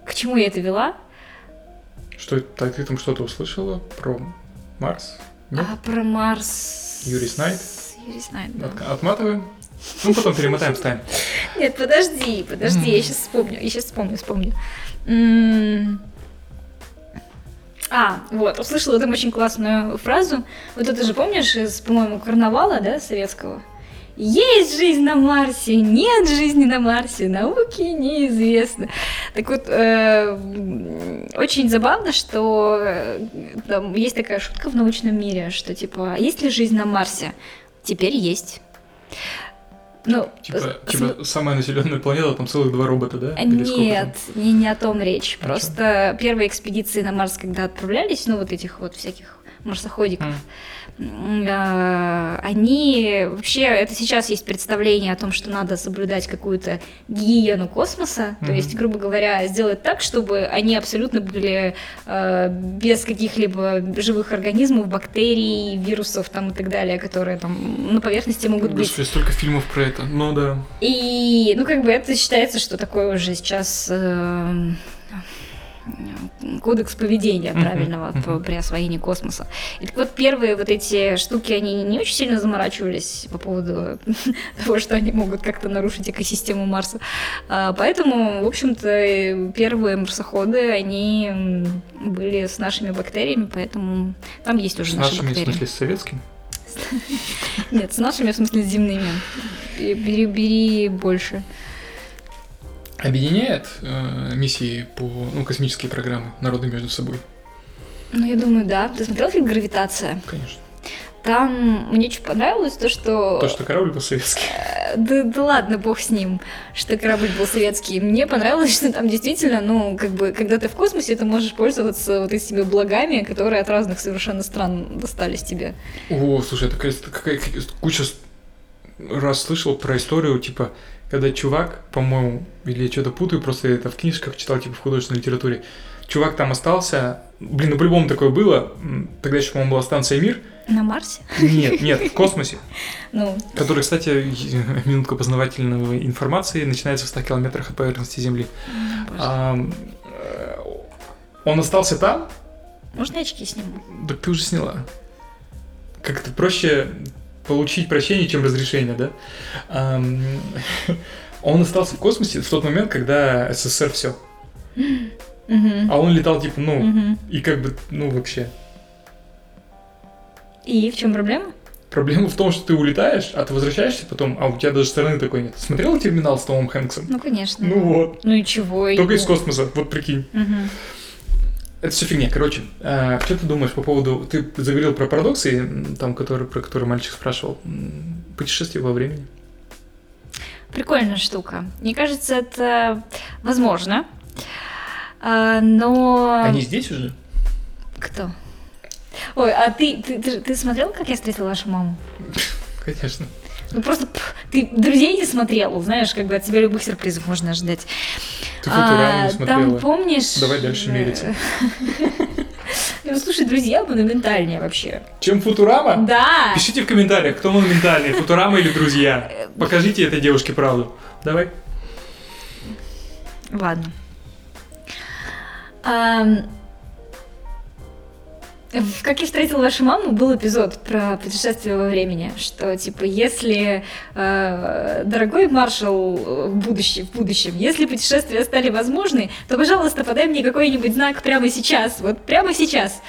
к чему я это вела. Что ты там что-то услышала про Марс? Нет? А про Марс. Юрий знает? Юрий знает, да. От- Отматываем? Ну, потом перемотаем, ставим. Нет, подожди, подожди, я сейчас вспомню, я сейчас вспомню, вспомню. А, вот, услышала там очень классную фразу. Вот это же помнишь из, по-моему, карнавала, да, советского? Есть жизнь на Марсе, нет жизни на Марсе, науке неизвестно. Так вот, э, очень забавно, что э, там есть такая шутка в научном мире, что типа, «А есть ли жизнь на Марсе? Теперь есть. Ну, Типа, с- типа самая населенная планета, там целых два робота, да? Или Нет, не, не о том речь. Чём? Просто первые экспедиции на Марс, когда отправлялись, ну вот этих вот всяких марсоходиков, а, они вообще, это сейчас есть представление о том, что надо соблюдать какую-то гигиену космоса, то Мгм. есть, грубо говоря, сделать так, чтобы они абсолютно были э, без каких-либо живых организмов, бактерий, вирусов там и так далее, которые там на поверхности могут быть. Господи, столько фильмов про это. Ну да. И, ну, как бы это считается, что такое уже сейчас эм, кодекс поведения правильного по- при освоении космоса. И так вот первые вот эти штуки, они не очень сильно заморачивались по поводу *laughs* того, что они могут как-то нарушить экосистему Марса. А, Поэтому, в общем-то, первые марсоходы, они были с нашими бактериями, поэтому там есть уже С наши нашими, в бактерии. смысле, с советскими? *laughs* Нет, с нашими, в смысле, с земными. Бери, бери больше. Объединяет э, миссии по ну, космические программы народы между собой? Ну, я думаю, да. Ты смотрел фильм «Гравитация»? Конечно. Там мне очень понравилось то, что... То, что корабль был советский. Э, Да, да ладно, бог с ним, что корабль был советский. Мне понравилось, что там действительно, ну, как бы, когда ты в космосе, ты можешь пользоваться вот этими благами, которые от разных совершенно стран достались тебе. О, слушай, это какая- какая какая- куча раз слышал про историю, типа, когда чувак, по-моему, или я что-то путаю, просто это в книжках читал, типа, в художественной литературе. Чувак там остался, блин, ну по-любому такое было, тогда еще, по-моему, была станция «Мир». На Марсе? Нет, нет, в космосе, *laughs* Ну, который, кстати, *laughs* минутка познавательной информации, начинается в 100 километрах от поверхности Земли. э, Он остался там, можно очки сниму? Так ты уже сняла. Как-то проще получить прощение, чем разрешение, да? *laughs* Он остался в космосе в тот момент, когда СССР все. А он летал, типа, ну, и как бы, ну, вообще. И в чем проблема? Проблема в том, что ты улетаешь, а ты возвращаешься потом, а у тебя даже стороны такой нет. Смотрел терминал с Томом Хэнксом? Ну, конечно. Ну вот. Ну и чего? Только и- из космоса, вот прикинь. Это все фигня. Короче, а, что ты думаешь по поводу... Ты заговорил про парадоксы, там, который, про который мальчик спрашивал. Путешествие во времени. Прикольная штука. Мне кажется, это возможно. А, но... Они здесь уже? Кто? Ой, а ты, ты, ты, ты смотрел, как я встретила вашу маму? Конечно. Ну просто ты друзей не смотрел, знаешь, как бы от тебя любых сюрпризов можно ожидать. Ты Футураму А, смотрела. Там помнишь? Давай дальше э, мериться. *laughs* Ну, слушай, друзья монументальнее вообще. Чем Футурама? Да. Пишите в комментариях, кто монументальнее, Футурама или друзья. Покажите этой девушке правду. Давай. Ладно. В «Как я встретила вашу маму» был эпизод про путешествие во времени, что, типа, если, э, дорогой маршал э, в будущем, в будущем, если путешествия стали возможны, то, пожалуйста, подай мне какой-нибудь знак прямо сейчас, вот прямо сейчас.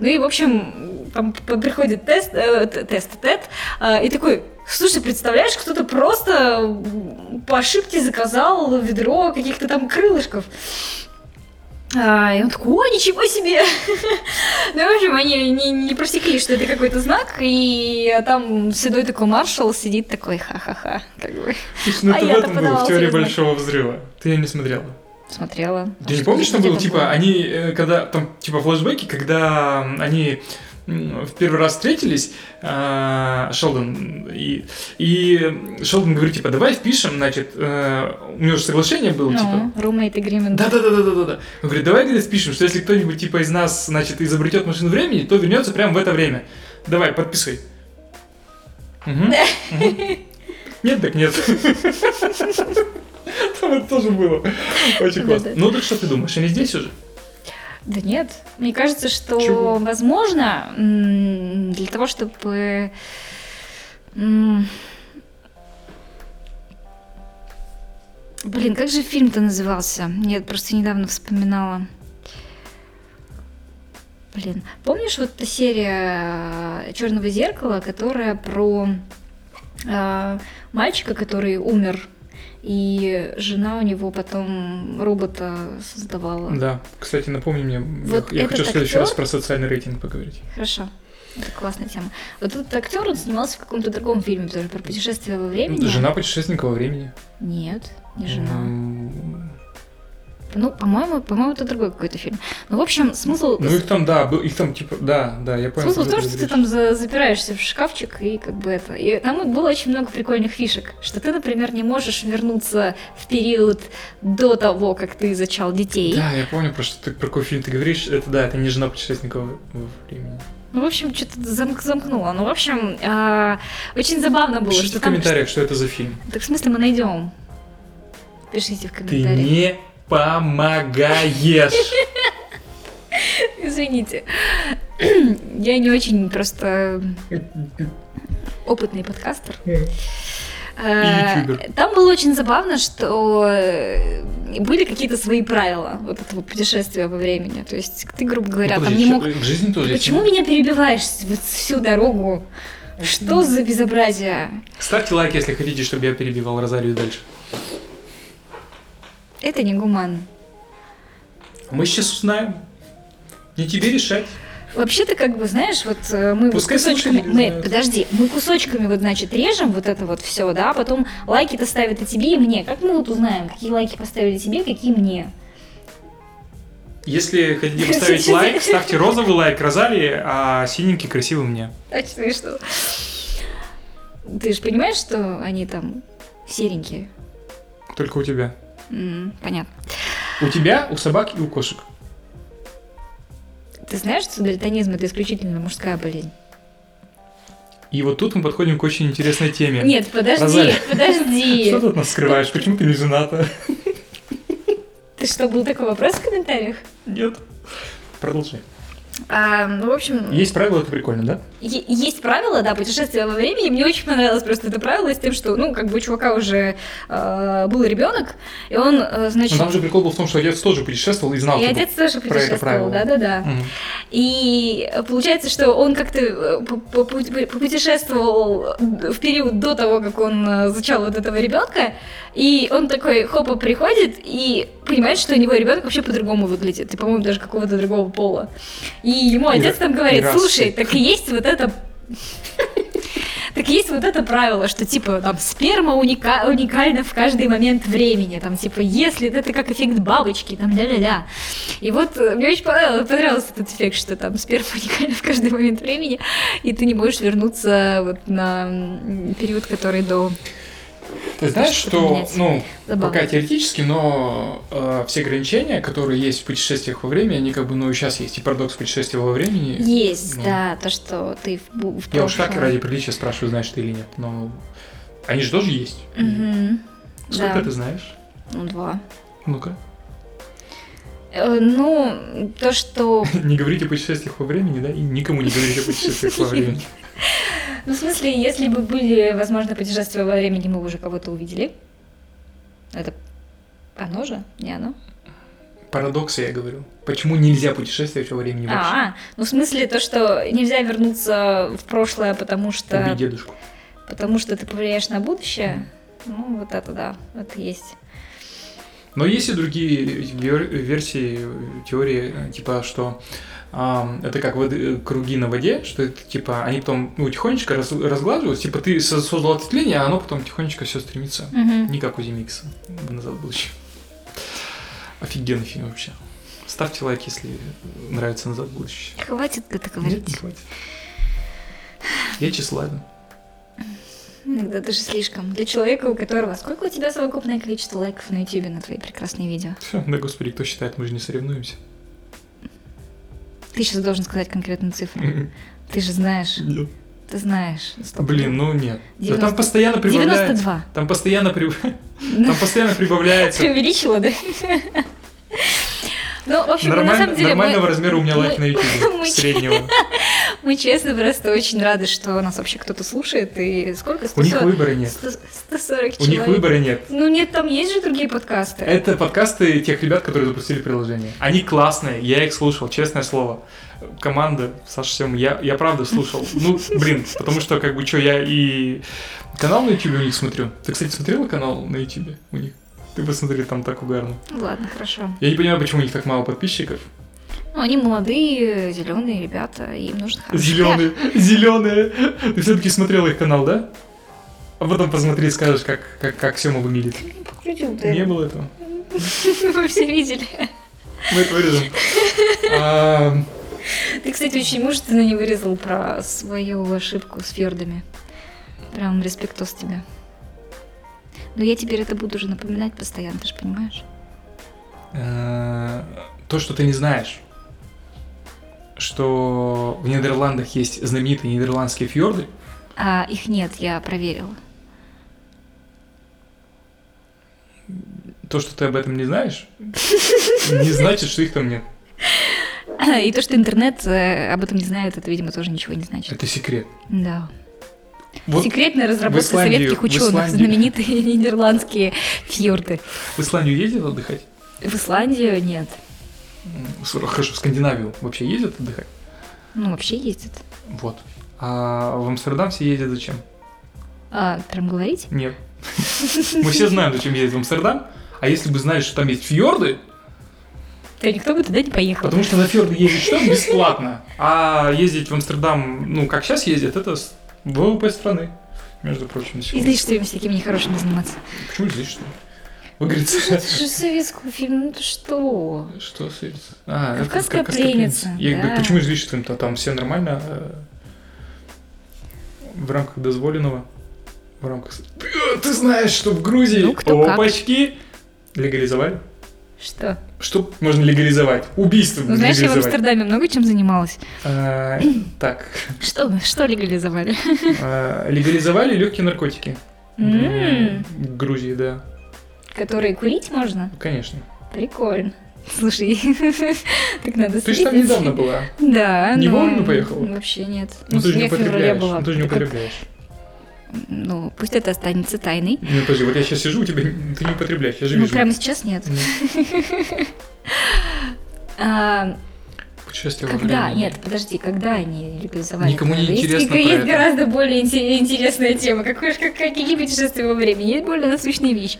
Ну и, в общем, там приходит тест, э, тест, тет, э, и такой, слушай, представляешь, кто-то просто по ошибке заказал ведро каких-то там крылышков. А, и он такой, о, ничего себе! *laughs* ну, в общем, они не, не просекли, что это какой-то знак, и там седой такой маршал сидит такой, ха-ха-ха, как бы. Слушай, ну А это в этом подавала в теории большого взрыва. Ты ее не смотрела. Смотрела. Ты не помнишь, там было, типа, они, э, когда, там, типа, флешбеки, когда они в первый раз встретились, а, Шелдон, и, и Шелдон говорит, типа, давай впишем, значит, э, у него же соглашение было, типа, Ну, roommate agreement. Да, да, да, да, да, да, да. Он говорит, давай, говорит, спишем, что если кто-нибудь типа из нас, значит, изобретет машину времени, то вернется прямо в это время. Давай, подписывай. Нет, так нет. *laughs* Там это тоже было. Очень классно. Ну так что ты думаешь, они здесь уже? Да нет. Мне кажется, что, Чего? возможно, для того, чтобы... Блин, как же фильм-то назывался? Я просто недавно вспоминала. Блин, помнишь вот эта серия Черного зеркала, которая про э, мальчика, который умер, и жена у него потом робота создавала. Да. Кстати, напомни мне, Вот я, я хочу в следующий раз актер- про социальный рейтинг поговорить. Хорошо. Это классная тема. Вот этот актер, он снимался в каком-то другом фильме тоже про путешествие во времени. Жена путешественника во времени. Нет, не жена. М, Ну, по-моему, по-моему, это другой какой-то фильм. Ну, в общем, смысл... Ну их там, да, был- их там типа, да, да, я понял. Смысл в том, что что ты ты там за- запираешься в шкафчик и как бы это. И там было очень много прикольных фишек, что ты, например, не можешь вернуться в период до того, как ты зачал детей. Да, я помню, про что ты про какой фильм ты говоришь. Это да, это не жена путешественника во времени. Ну, в общем, что-то замк замкнуло. Ну, в общем, а, очень забавно было, Пишите что в комментариях, что это за фильм. Так в смысле мы найдем? Пишите в Ты комментариях. не помогаешь. Извините. Я не очень просто опытный подкастер. Э. Там было очень забавно, что э, были какие-то свои правила вот этого путешествия во времени. То есть ты, грубо говоря, Ну, там не мог... В жизни тоже есть Почему меня перебиваешь вот всю дорогу? Что за безобразие? Ставьте лайк, если хотите, чтобы я перебивал Розалию дальше. Это не гуманно. Мы сейчас узнаем. Не тебе решать. Вообще-то, как бы, знаешь, вот э, мы вот Пускай кусочками... Мы, подожди, мы кусочками вот, значит, режем вот это вот все, да, а потом лайки-то ставят и тебе, и мне. Как мы вот узнаем, какие лайки поставили тебе, какие мне? Если хотите *laughs* поставить лайк, ставьте розовый лайк Розалии, а синенький красивый мне. Точно и что? Ты же понимаешь, что они там серенькие? Только у тебя. М, понятно. У тебя, у собак и у кошек. Ты знаешь, что дальтонизм это исключительно мужская болезнь? И вот тут мы подходим к очень интересной теме. Нет, подожди, Розалия. подожди. Что ты от нас скрываешь? Почему ты не жената? Ты что, был такой вопрос в комментариях? Нет. Продолжай. А, ну, в общем, Есть правило, это прикольно, да? Есть правило, да, путешествия во времени. Мне очень понравилось просто это правило с тем, что, ну, как бы у чувака уже э, был ребенок, и он, э, Но значит, там же прикол был в том, что отец тоже путешествовал и знал. и отец тоже путешествовал, да-да-да. Мгм. И получается, что он как-то э, попутешествовал в период до того, как он э, зачал вот этого ребенка, и он такой хопа приходит и понимает, что у него ребенок вообще по-другому выглядит, и, по-моему, даже какого-то другого пола. И ему отец там говорит, слушай, так и есть вот это *laughs* так есть вот это правило, что типа там сперма уника- уникальна в каждый момент времени, там типа если это как эффект бабочки, там ля-ля-ля. И вот э, мне очень понравилось, понравился этот эффект, что там сперма *laughs* уникальна в каждый момент времени, и ты не можешь вернуться вот на период, который до... Ты знаешь, что, ну, Забавно. пока теоретически, но э, все ограничения, которые есть в путешествиях во времени, они как бы, ну, и сейчас есть. И парадокс путешествия во времени. Есть, Ну. да, то, что ты в, в Я уж так ради приличия спрашиваю, знаешь ты или нет. Но они же тоже есть. Мгм. Сколько Да. ты знаешь? Ну, два. Ну-ка. Э, ну, то, что *laughs* Не говорите о путешествиях во времени, да? И никому не говорите о путешествиях во времени. *laughs* Ну, в смысле, если бы были, возможно, путешествия во времени, мы бы уже кого-то увидели. Это оно же, не оно? Парадоксы, я говорю. Почему нельзя путешествовать во времени вообще? А, ну в смысле то, что нельзя вернуться в прошлое, потому что, Убить дедушку. потому что ты повлияешь на будущее. Ну, вот это да, это есть. Но есть и другие вер- версии, теории, типа, что это как воды- круги на воде, что это типа они потом ну, тихонечко раз- разглаживаются, типа ты со- создал ответвление, а оно потом тихонечко все стремится. Мгм. Не как у Зимикса в назад в будущее. Офигенный фильм вообще. Ставьте лайк, если нравится назад в будущее. Хватит это Нет, не говорить. хватит. Я тщеславен. Иногда даже слишком. Для человека, у которого... Сколько у тебя совокупное количество лайков на YouTube на твои прекрасные видео? Да, господи, кто считает, мы же не соревнуемся. Ты сейчас должен сказать конкретную цифру. Ты же знаешь. Нет. Ты знаешь. Блин, ну нет. Да 90 *laughs* там постоянно прибавляется. 92. Там постоянно, при- там постоянно прибавляется. Преувеличила, да? Ну, в общем, на самом деле, нормального размера у меня лайк на YouTube *laughs* среднего. Мы честно просто очень рады, что нас вообще кто-то слушает. И сколько? У них 140 выбора нет. 100 140 У них человек. выбора нет. Ну нет, там есть же другие подкасты. Это подкасты тех ребят, которые запустили приложение. Они классные, я их слушал, честное слово. Команда, Саша Сем, я, я правда слушал. Ну, блин, потому что, как бы, что, я и канал на YouTube у них смотрю. Ты, кстати, смотрела канал на YouTube у них? Ты посмотри, там так угарно. Ладно, хорошо. Я не понимаю, почему у них так мало подписчиков. Ну, они молодые, зеленые ребята, и им нужно хороший Зеленые, зеленые. Ты все-таки смотрел их канал, да? А потом посмотри, скажешь, как, как, как Сема выглядит. Не было этого. *laughs* Вы все видели. Мы это вырежем. А, Ты, кстати, очень мужественно не вырезал про свою ошибку с фьордами. Прям респектос тебе. Но я теперь это буду уже напоминать постоянно, ты же понимаешь? э, То, что ты не знаешь, что в Нидерландах есть знаменитые нидерландские фьорды, А их нет, я проверила. то, что ты об этом не знаешь, не значит, что их там нет. И то, что интернет э, об этом не знает, это, видимо, тоже ничего не значит. Это секрет. Да. Вот Секретная разработка советских ученых, знаменитые *laughs* нидерландские фьорды. в Исландию ездил отдыхать? В Исландию нет. Хорошо, в Скандинавию вообще ездят отдыхать? Ну, вообще ездит. Вот. А в Амстердам все ездят зачем? А, прям говорить? Нет. Мы все знаем, зачем ездить в Амстердам. А если бы знали, что там есть фьорды, Да никто бы туда не поехал. потому что на фьорды ездить что? Бесплатно. А ездить в Амстердам, ну, как сейчас ездят, это ВВП страны, между прочим. на И секунду. злишь, что им всякими нехорошими заниматься. Почему что? Вы говорите, Это *laughs* же советский фильм, ну ты что? что сыпется? А, Кавказская это пленница, Я да. почему излишеством-то? Там все нормально э, в рамках дозволенного. В рамках... Ты, знаешь, что в Грузии Ну, кто как. опачки легализовали? Что? Что можно легализовать? Убийство Ну, знаешь, я в. Амстердаме много чем занималась. А, *clears throat* Так, Что, что легализовали? а, легализовали легкие наркотики. М, В Грузии, да. Которые курить можно? Конечно. Прикольно. Слушай, *laughs* так надо Ты же там недавно была. Да, Не но- вовремя поехала? Вообще нет. Ну, ты же не употребляешь. Ну, ты же не употребляешь. Ну, пусть это останется тайной. Ну, подожди, вот я сейчас сижу, у тебя ты не употребляешь, я же Ну, вижу. прямо сейчас нет. Ну, *laughs* А, Путешествие когда? Нет, подожди, когда они легализовали? Никому не? Есть- интересно Есть, про это. гораздо более инте- интересная тема. Какой, как, какие путешествия во времени? Есть более насущная вещь.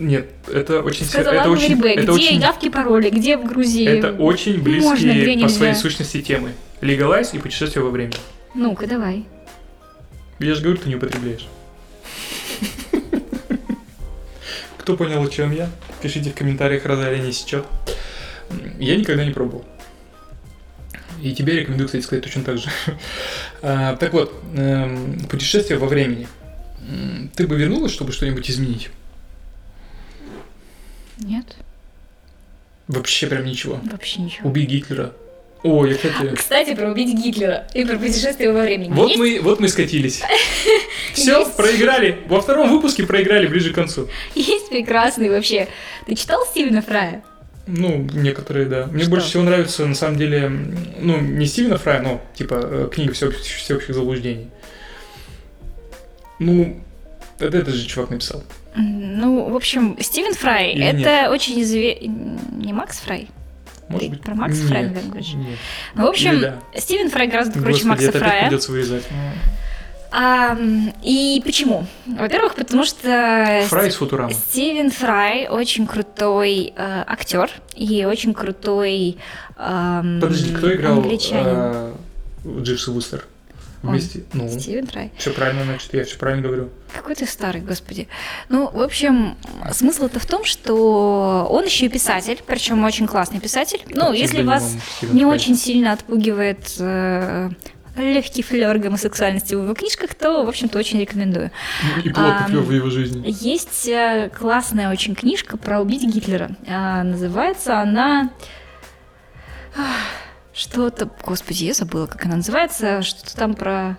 Нет, это очень... Сказала это говори очень, Б. это Где очень, явки, пароли? Где в Грузии? это очень Можно, где близкие по нельзя. своей сущности темы. Легалайз и путешествие во времени. Ну-ка, давай. Я же говорю, ты не употребляешь. Кто понял, о чем я? Пишите в комментариях, Розалия не сечет. Я никогда не пробовал. И тебе рекомендую, кстати, сказать точно так же. *laughs* А, Так вот, эм, путешествие во времени. Ты бы вернулась, чтобы что-нибудь изменить? Нет, Вообще прям ничего. вообще ничего. Убить Гитлера. О, я, кстати... *laughs* Кстати, про убить Гитлера и про путешествие во времени. Вот Есть? мы, вот мы скатились. *laughs* Все, проиграли. Во втором выпуске проиграли ближе к концу. Есть прекрасный вообще. Ты читал Стивена Фрая? Ну, некоторые, да. Мне Что? больше всего нравится, на самом деле, ну, не Стивена Фрая, но, типа, э, книга всеобщих, всеобщих заблуждений. Ну, это этот же чувак написал. Ну, в общем, Стивен Фрай Или это очень известный... Не Макс Фрай? Может Ты быть. про Макса Нет, Фрая, наверное, говоришь? Нет. Ну, в общем, Или да. Стивен Фрай гораздо круче Господи, Макса это опять Фрая. придется вырезать. А, и почему? Во-первых, потому что Фрай из Футурамы. Стивен Фрай очень крутой э, актер и очень крутой эм, Подожди, кто играл англичанин. э, Дживса Вустер? Он. Ну, Стивен Фрай. все правильно, значит, я все правильно говорю. Какой ты старый, господи. Ну, в общем, смысл это в том, что он еще и писатель, причем очень классный писатель. Ну, Как если псевдонимом вас Стивен не Фрай. очень сильно отпугивает э, легкий флер гомосексуальности в его книжках, то, в общем-то, очень рекомендую. И плотный Ам, флёр в его жизни. Есть э, классная очень книжка про убить Гитлера. А, называется она... ах, Что-то... Господи, я забыла, как она называется. Что-то там про...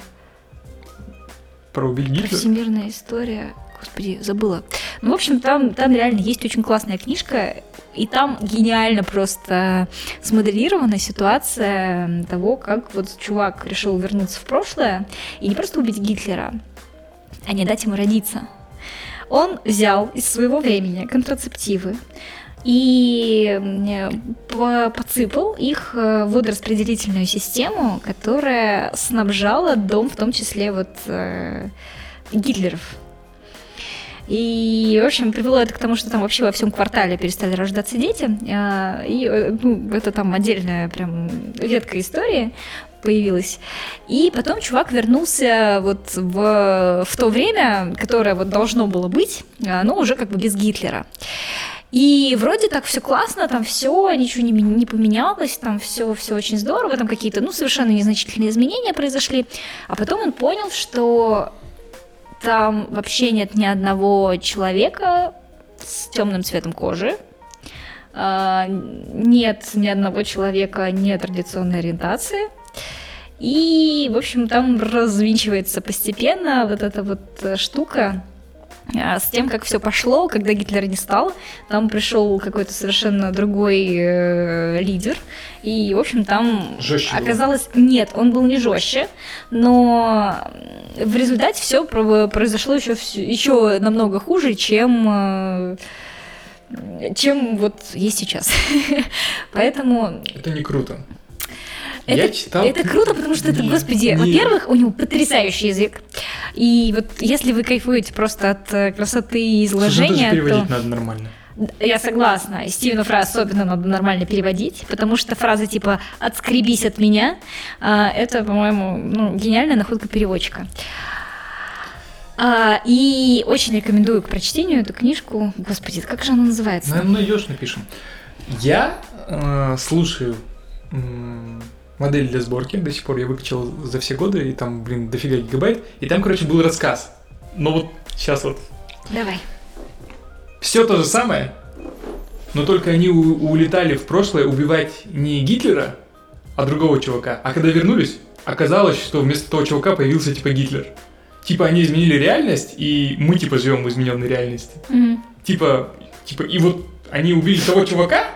Про убить про всемирная история. Господи, забыла. Ну, в общем, там, там реально есть очень классная книжка, и там гениально просто смоделирована ситуация того, как вот чувак решил вернуться в прошлое и не просто убить Гитлера, а не дать ему родиться. Он взял из своего времени контрацептивы и по- подсыпал их э, в водораспределительную систему, которая снабжала дом, в том числе вот э, Гитлеров. И, в общем, привело это к тому, что там вообще во всем квартале перестали рождаться дети. А, И э, ну, это там отдельная прям редкая история появилась. И потом чувак вернулся вот в, в то время, которое вот должно было быть, но уже как бы без Гитлера. И вроде так все классно, там все, ничего не, не поменялось, там все, все очень здорово, там какие-то, ну, совершенно незначительные изменения произошли. А потом он понял, что там вообще нет ни одного человека с темным цветом кожи, а, нет ни одного человека нетрадиционной ориентации. И, в общем, там развинчивается постепенно вот эта вот э, штука с тем, как все пошло, когда Гитлер не стал, там пришел какой-то совершенно другой э, лидер, и, в общем, там Жестче был. оказалось... Нет, он был не жестче, но в результате все произошло еще, еще намного хуже, чем... э, чем вот есть сейчас. *laughs* Поэтому Это не круто. Это, Я читал... это круто, потому что это, господи, не. во-первых, у него потрясающий язык. И вот если вы кайфуете просто от э, красоты и Слушай, ну изложения, переводить то надо нормально. я согласна. И Стивена Фра особенно надо нормально переводить, потому что фраза типа «отскребись от меня» а, это, по-моему, ну, гениальная находка переводчика. А, и очень рекомендую к прочтению эту книжку. Господи, как же она называется? Наверное, найдешь, напишем. Я э, слушаю м, модель для сборки. До сих пор я выкачал за все годы, и там, блин, дофига гигабайт. И там, короче, был рассказ. Но вот сейчас вот Давай. все то же самое, но только они у- улетали в прошлое убивать не Гитлера, а другого чувака. А когда вернулись, оказалось, что вместо того чувака появился типа Гитлер. Типа они изменили реальность, и мы типа живем в измененной реальности. Мгм. Типа, типа, и вот они убили того чувака,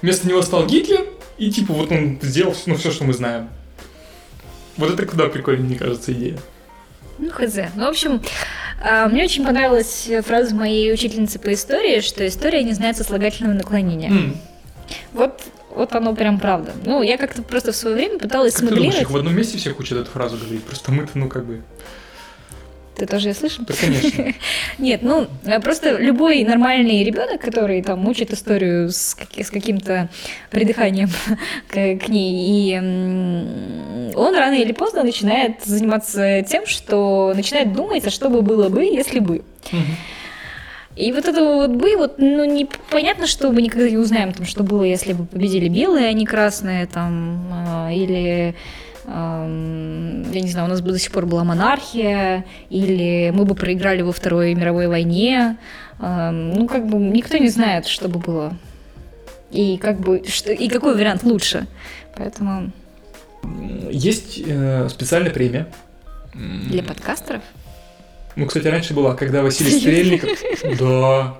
вместо него стал Гитлер, и типа вот он сделал ну, все, что мы знаем. Вот это куда прикольнее, мне кажется, идея. Ну, хз. Ну, в общем, а, мне очень понравилась фраза моей учительницы по истории, что история не знает сослагательного наклонения. М, Вот, вот оно прям правда. Ну, я как-то просто в свое время пыталась Как ты думаешь, смоделировать. их в одном месте всех учат эту фразу говорить? Просто мы-то, ну, как бы... Ты тоже ее слышал? Да, конечно. *laughs* Нет, ну, э, просто любой нормальный ребенок, который там учит историю с, с каким-то придыханием *laughs* к, к ней, и он рано или поздно начинает заниматься тем, что начинает думать, а что бы было бы, если бы. И вот это вот бы, вот, ну, непонятно, что мы никогда не узнаем, там, что было, если бы победили белые, а не красные, там, а, или, ам, я не знаю, у нас бы до сих пор была монархия, или мы бы проиграли во Второй мировой войне. Ам, ну, как бы, никто не знает, что бы было. И как бы, что, и какой вариант лучше. Поэтому Есть э, специальная премия. Для подкастеров Ну, кстати, раньше была, когда Василий Стрельников... *laughs* Да.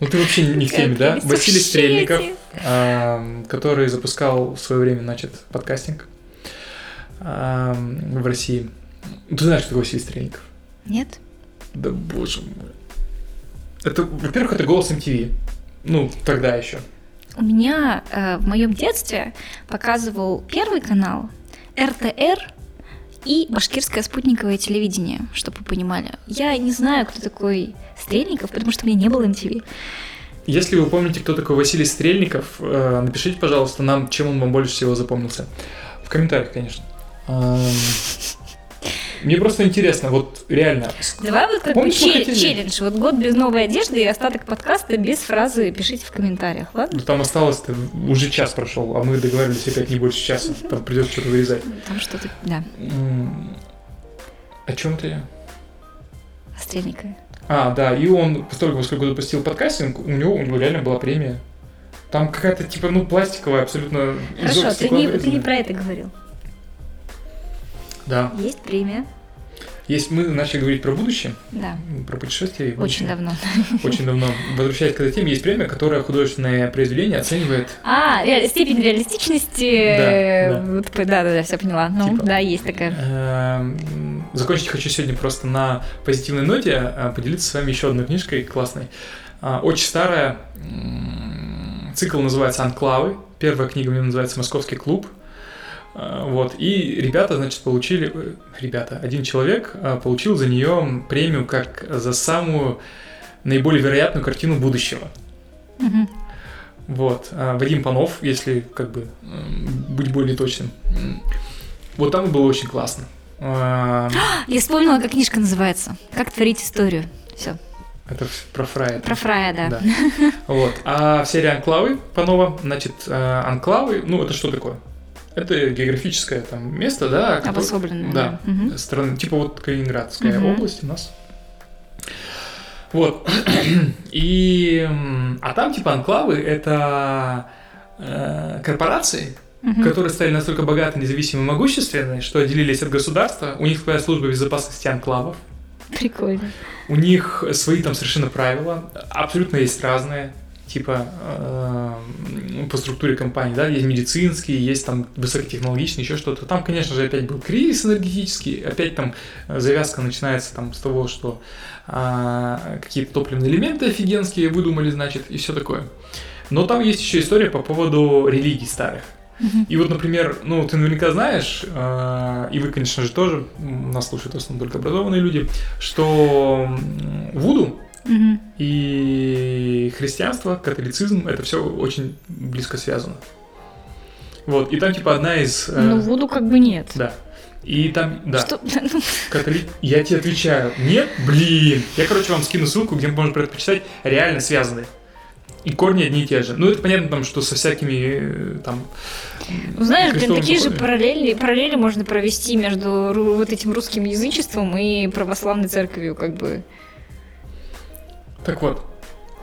Ну, ты вообще не в теме, да? Василий. Стрельников, ам, который запускал в свое время, значит, подкастинг в России. Ну, Ты знаешь, кто такой Василий Стрельников? Нет? Да боже мой. Это, во-первых, это голос MTV. Ну, тогда еще. У меня э, в моем детстве показывал первый канал, РТР и башкирское спутниковое телевидение, чтобы вы понимали. Я не знаю, кто такой Стрельников, потому что у меня не было MTV. Если вы помните, кто такой Василий Стрельников, э, напишите, пожалуйста, нам, чем он вам больше всего запомнился. В комментариях, конечно. Ам, Мне просто интересно, вот реально. Давай вот как бы Помнишь, хотели- челлендж. Вот год без новой одежды и остаток подкаста без фразы пишите в комментариях, ладно? Ну, Там осталось уже час прошел, а мы договаривались опять не больше часа. Там придется что-то вырезать. Там что-то, да, О чем ты? Стрельникова. А, да, и он, поскольку, поскольку запустил подкастинг, у него, у него реально была премия. Там какая-то, типа, ну, пластиковая, абсолютно Хорошо, ты стекла не, ты не про это говорил. Да. Есть премия, Есть, мы начали говорить про будущее, да, про путешествия. очень давно. Очень давно. Возвращаясь к этой теме, есть премия, которая художественное произведение оценивает А, ре- степень реалистичности. Да, да. вот, да, да, да, все поняла. Ну, Типа. да, есть такая. Эм, Закончить хочу сегодня просто на позитивной ноте, а, поделиться с вами еще одной книжкой классной. А, Очень старая, цикл называется «Анклавы», первая книга мне называется «Московский клуб». А, Вот, и ребята, значит, получили, э, ребята, один человек а, получил за нее премию как за самую наиболее вероятную картину будущего. Мгм. Вот. А Вадим Панов, если как бы быть более точным. Вот там было очень классно. *gasps* Я вспомнила, как книжка называется. Как творить историю. Все. Это про Фрая. Про Фрая, да. Да. Вот. А в серии Анклавы Панова, значит, Анклавы, ну, это что такое? Это географическое там место, да? Обособленное, Да. да. Мгм. Страны, типа вот Калининградская Мгм. область у нас. Вот. *clears throat* И... А там типа анклавы — это э, корпорации, Мгм. которые стали настолько богаты, независимы и могущественны, что отделились от государства. У них своя служба безопасности анклавов. Прикольно. У них свои там совершенно правила, абсолютно есть разные, типа э, по структуре компании, да, есть медицинские, есть там высокотехнологичные, еще что-то. Там, конечно же, опять был кризис энергетический, опять там э, завязка начинается там с того, что а, какие-то топливные элементы офигенские выдумали, значит, и все такое. Но там есть еще история по поводу религий старых. И вот, например, ну, ты наверняка знаешь, э, и вы, конечно же, тоже, нас слушают в основном только образованные люди, что Вуду Мгм. и христианство, католицизм, это все очень близко связано. Вот, и там, типа, одна из... э, Ну, Вуду как бы нет. Да. И там, да, Что? *laughs* католи- Я тебе отвечаю, нет, блин. Я, короче, вам скину ссылку, где можно про это почитать, реально связаны. И корни одни и те же. Ну, это понятно, там, что со всякими э, там... Ну, Знаешь, блин, такие же параллели, параллели можно провести между вот этим русским язычеством и православной церковью, как бы. Так вот,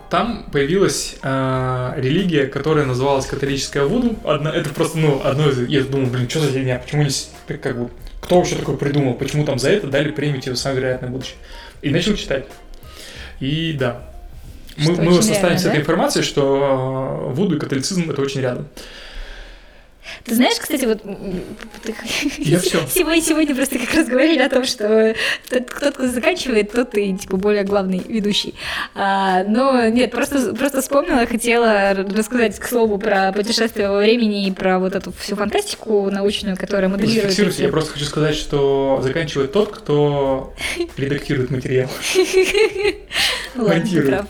там появилась э, религия, которая называлась католическая Вуду. Одна, это просто, ну, одно из... Я думал, блин, что за фигня, почему не... с- как, бы, кто вообще такое придумал, почему там за это дали премию, типа, самое вероятное будущее. И начал читать. И да. Мы, Что мы составим реально, с этой да? информацией, что э, Вуду и католицизм это очень рядом. Ты знаешь, кстати, вот *laughs* Я всё. *laughs* сегодня, сегодня просто как раз говорили о том, что тот, кто кто заканчивает, тот и типа более главный ведущий. А, но нет, просто просто вспомнила, хотела рассказать к слову про путешествие во времени и про вот эту всю фантастику научную, которая моделирует. Я просто хочу сказать, что заканчивает тот, кто *laughs* редактирует материал, монтирует.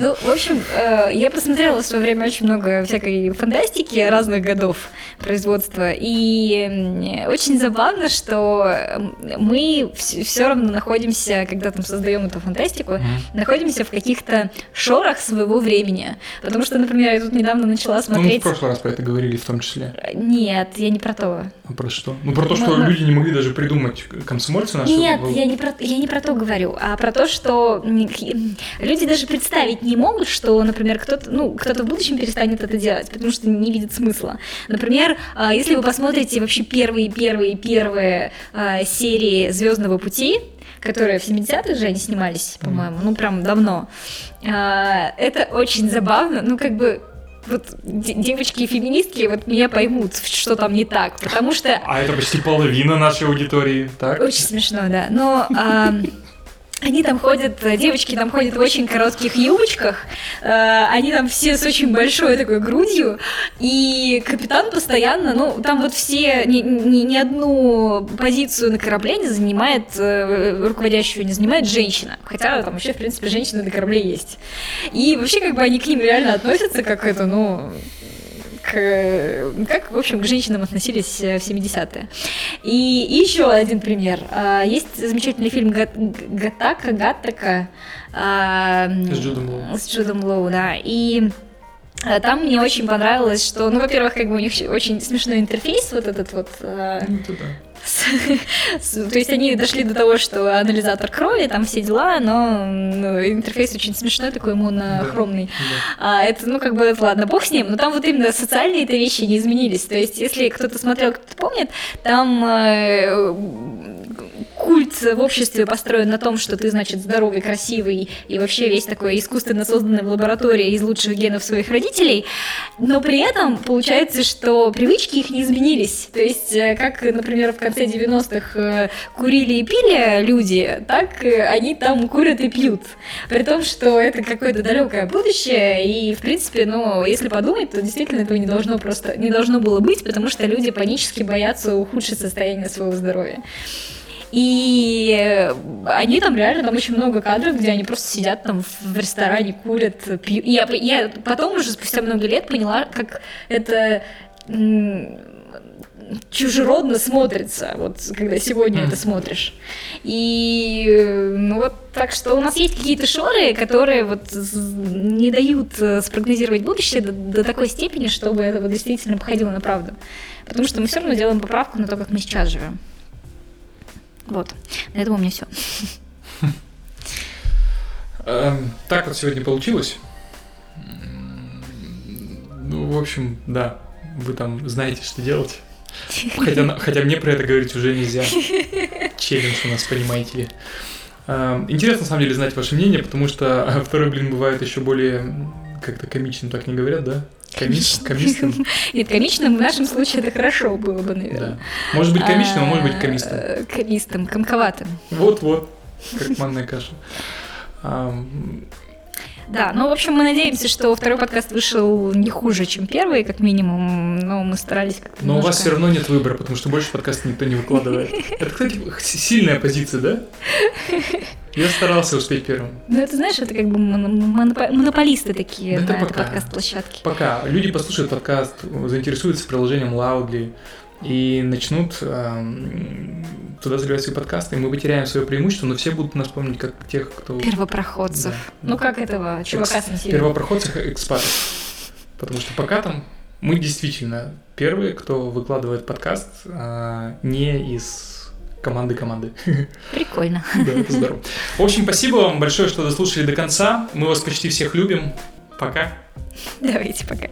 Ну, в общем, э, я посмотрела в свое время очень много всякой фантастики разных годов производства, и очень забавно, что мы все равно находимся, когда там создаем эту фантастику, Мгм. находимся в каких-то шорах своего времени. Потому что, например, я тут недавно начала Ну, мы в смотреть... прошлый раз про это говорили в том числе. Нет, я не про то. А про что? Ну, про то, что Ну, люди не могли даже придумать комсомольцы наши. Нет, был- я не, про, я не про то говорю, а про то, что люди даже представить не могут, что, например, кто-то, ну, кто-то в будущем перестанет это делать, потому что не видит смысла. Например, а, если вы посмотрите вообще первые-первые-первые а, серии Звездного пути, которые в 70-х же они снимались, по-моему, ну прям давно. а, Это очень забавно, ну как бы вот де- девочки-феминистки вот меня поймут, что там не так, потому что А это почти половина нашей аудитории, так? очень смешно, да. Но они там ходят, девочки там ходят в очень коротких юбочках, э, они там все с очень большой такой грудью, и капитан постоянно, ну, там вот все, ни, ни, ни одну позицию на корабле не занимает, э, руководящую не занимает женщина, хотя там вообще, в принципе, женщины на корабле есть. И вообще, как бы они к ним реально относятся, как это, ну, как, в общем, к женщинам относились э, в 70-е. И, и еще один пример. А, Есть замечательный фильм Гат- Гатака, Гаттака а, С Джудом Лоу. с Джудом Лоу, да. И а, там мне очень понравилось, что, ну, во-первых, как бы у них очень смешной интерфейс, вот этот вот Ну, это да. *laughs* То есть они дошли до того, что анализатор крови, там все дела, но ну, интерфейс очень смешной, такой монохромный. А, это, ну, как бы, ладно, бог с ним, но там вот именно социальные-то вещи не изменились. То есть, если кто-то смотрел, кто-то помнит, там э, культ в обществе построен на том, что ты, значит, здоровый, красивый и вообще весь такой искусственно созданный в лаборатории из лучших генов своих родителей, но при этом получается, что привычки их не изменились. То есть, э, как, например, в конце 90-х э, курили и пили люди, так э, они там курят и пьют. При том, что это какое-то далекое будущее, и, в принципе, ну, если подумать, то действительно этого не должно просто, не должно было быть, потому что люди панически боятся ухудшить состояние своего здоровья. И они там реально, там очень много кадров, где они просто сидят там в ресторане, курят, пьют. И я, я потом уже спустя много лет поняла, как это чужеродно смотрится, вот когда сегодня mm. это смотришь. И ну вот так что у нас есть какие-то шоры, которые вот не дают э, спрогнозировать будущее до, до такой степени, чтобы это вот действительно походило на правду. Потому что мы все равно делаем поправку на то, как мы сейчас живем. Вот. На этом у меня все. Эм, так вот сегодня получилось. Ну, в общем, да, вы там знаете, что делать. Хотя, хотя мне про это говорить уже нельзя. Челлендж у нас, понимаете ли. Эм, интересно, на самом деле, знать ваше мнение, потому что второй блин бывает еще более как-то комичным, так не говорят, да? Комичным. *laughs* комичным. Нет, комичным в нашем случае это хорошо было бы, наверное. Да. Может быть комичным, а может быть комистым. Э, комистым, комковатым. Вот-вот, как манная каша. Да, ну, в общем, мы надеемся, что второй подкаст вышел не хуже, чем первый, как минимум, но мы старались как-то Но немножко... у вас все равно нет выбора, потому что больше подкаст никто не выкладывает. *laughs* Это, кстати, сильная позиция, да? *laughs* Я старался успеть первым. Ну, это, знаешь, это как бы монополисты такие на подкаст-площадке. Пока. Люди послушают подкаст, заинтересуются приложением Loudly, и начнут э, туда заливать свои подкасты, и мы потеряем свое преимущество, но все будут нас помнить как тех, кто... Первопроходцев. Да. Ну, как этого чувака Экс... с Первопроходцев экспатов. Потому что пока там мы действительно первые, кто выкладывает подкаст э, не из команды команды. Прикольно. *laughs* Да, это здорово. В общем, спасибо вам большое, что дослушали до конца. Мы вас почти всех любим. Пока. Давайте, пока.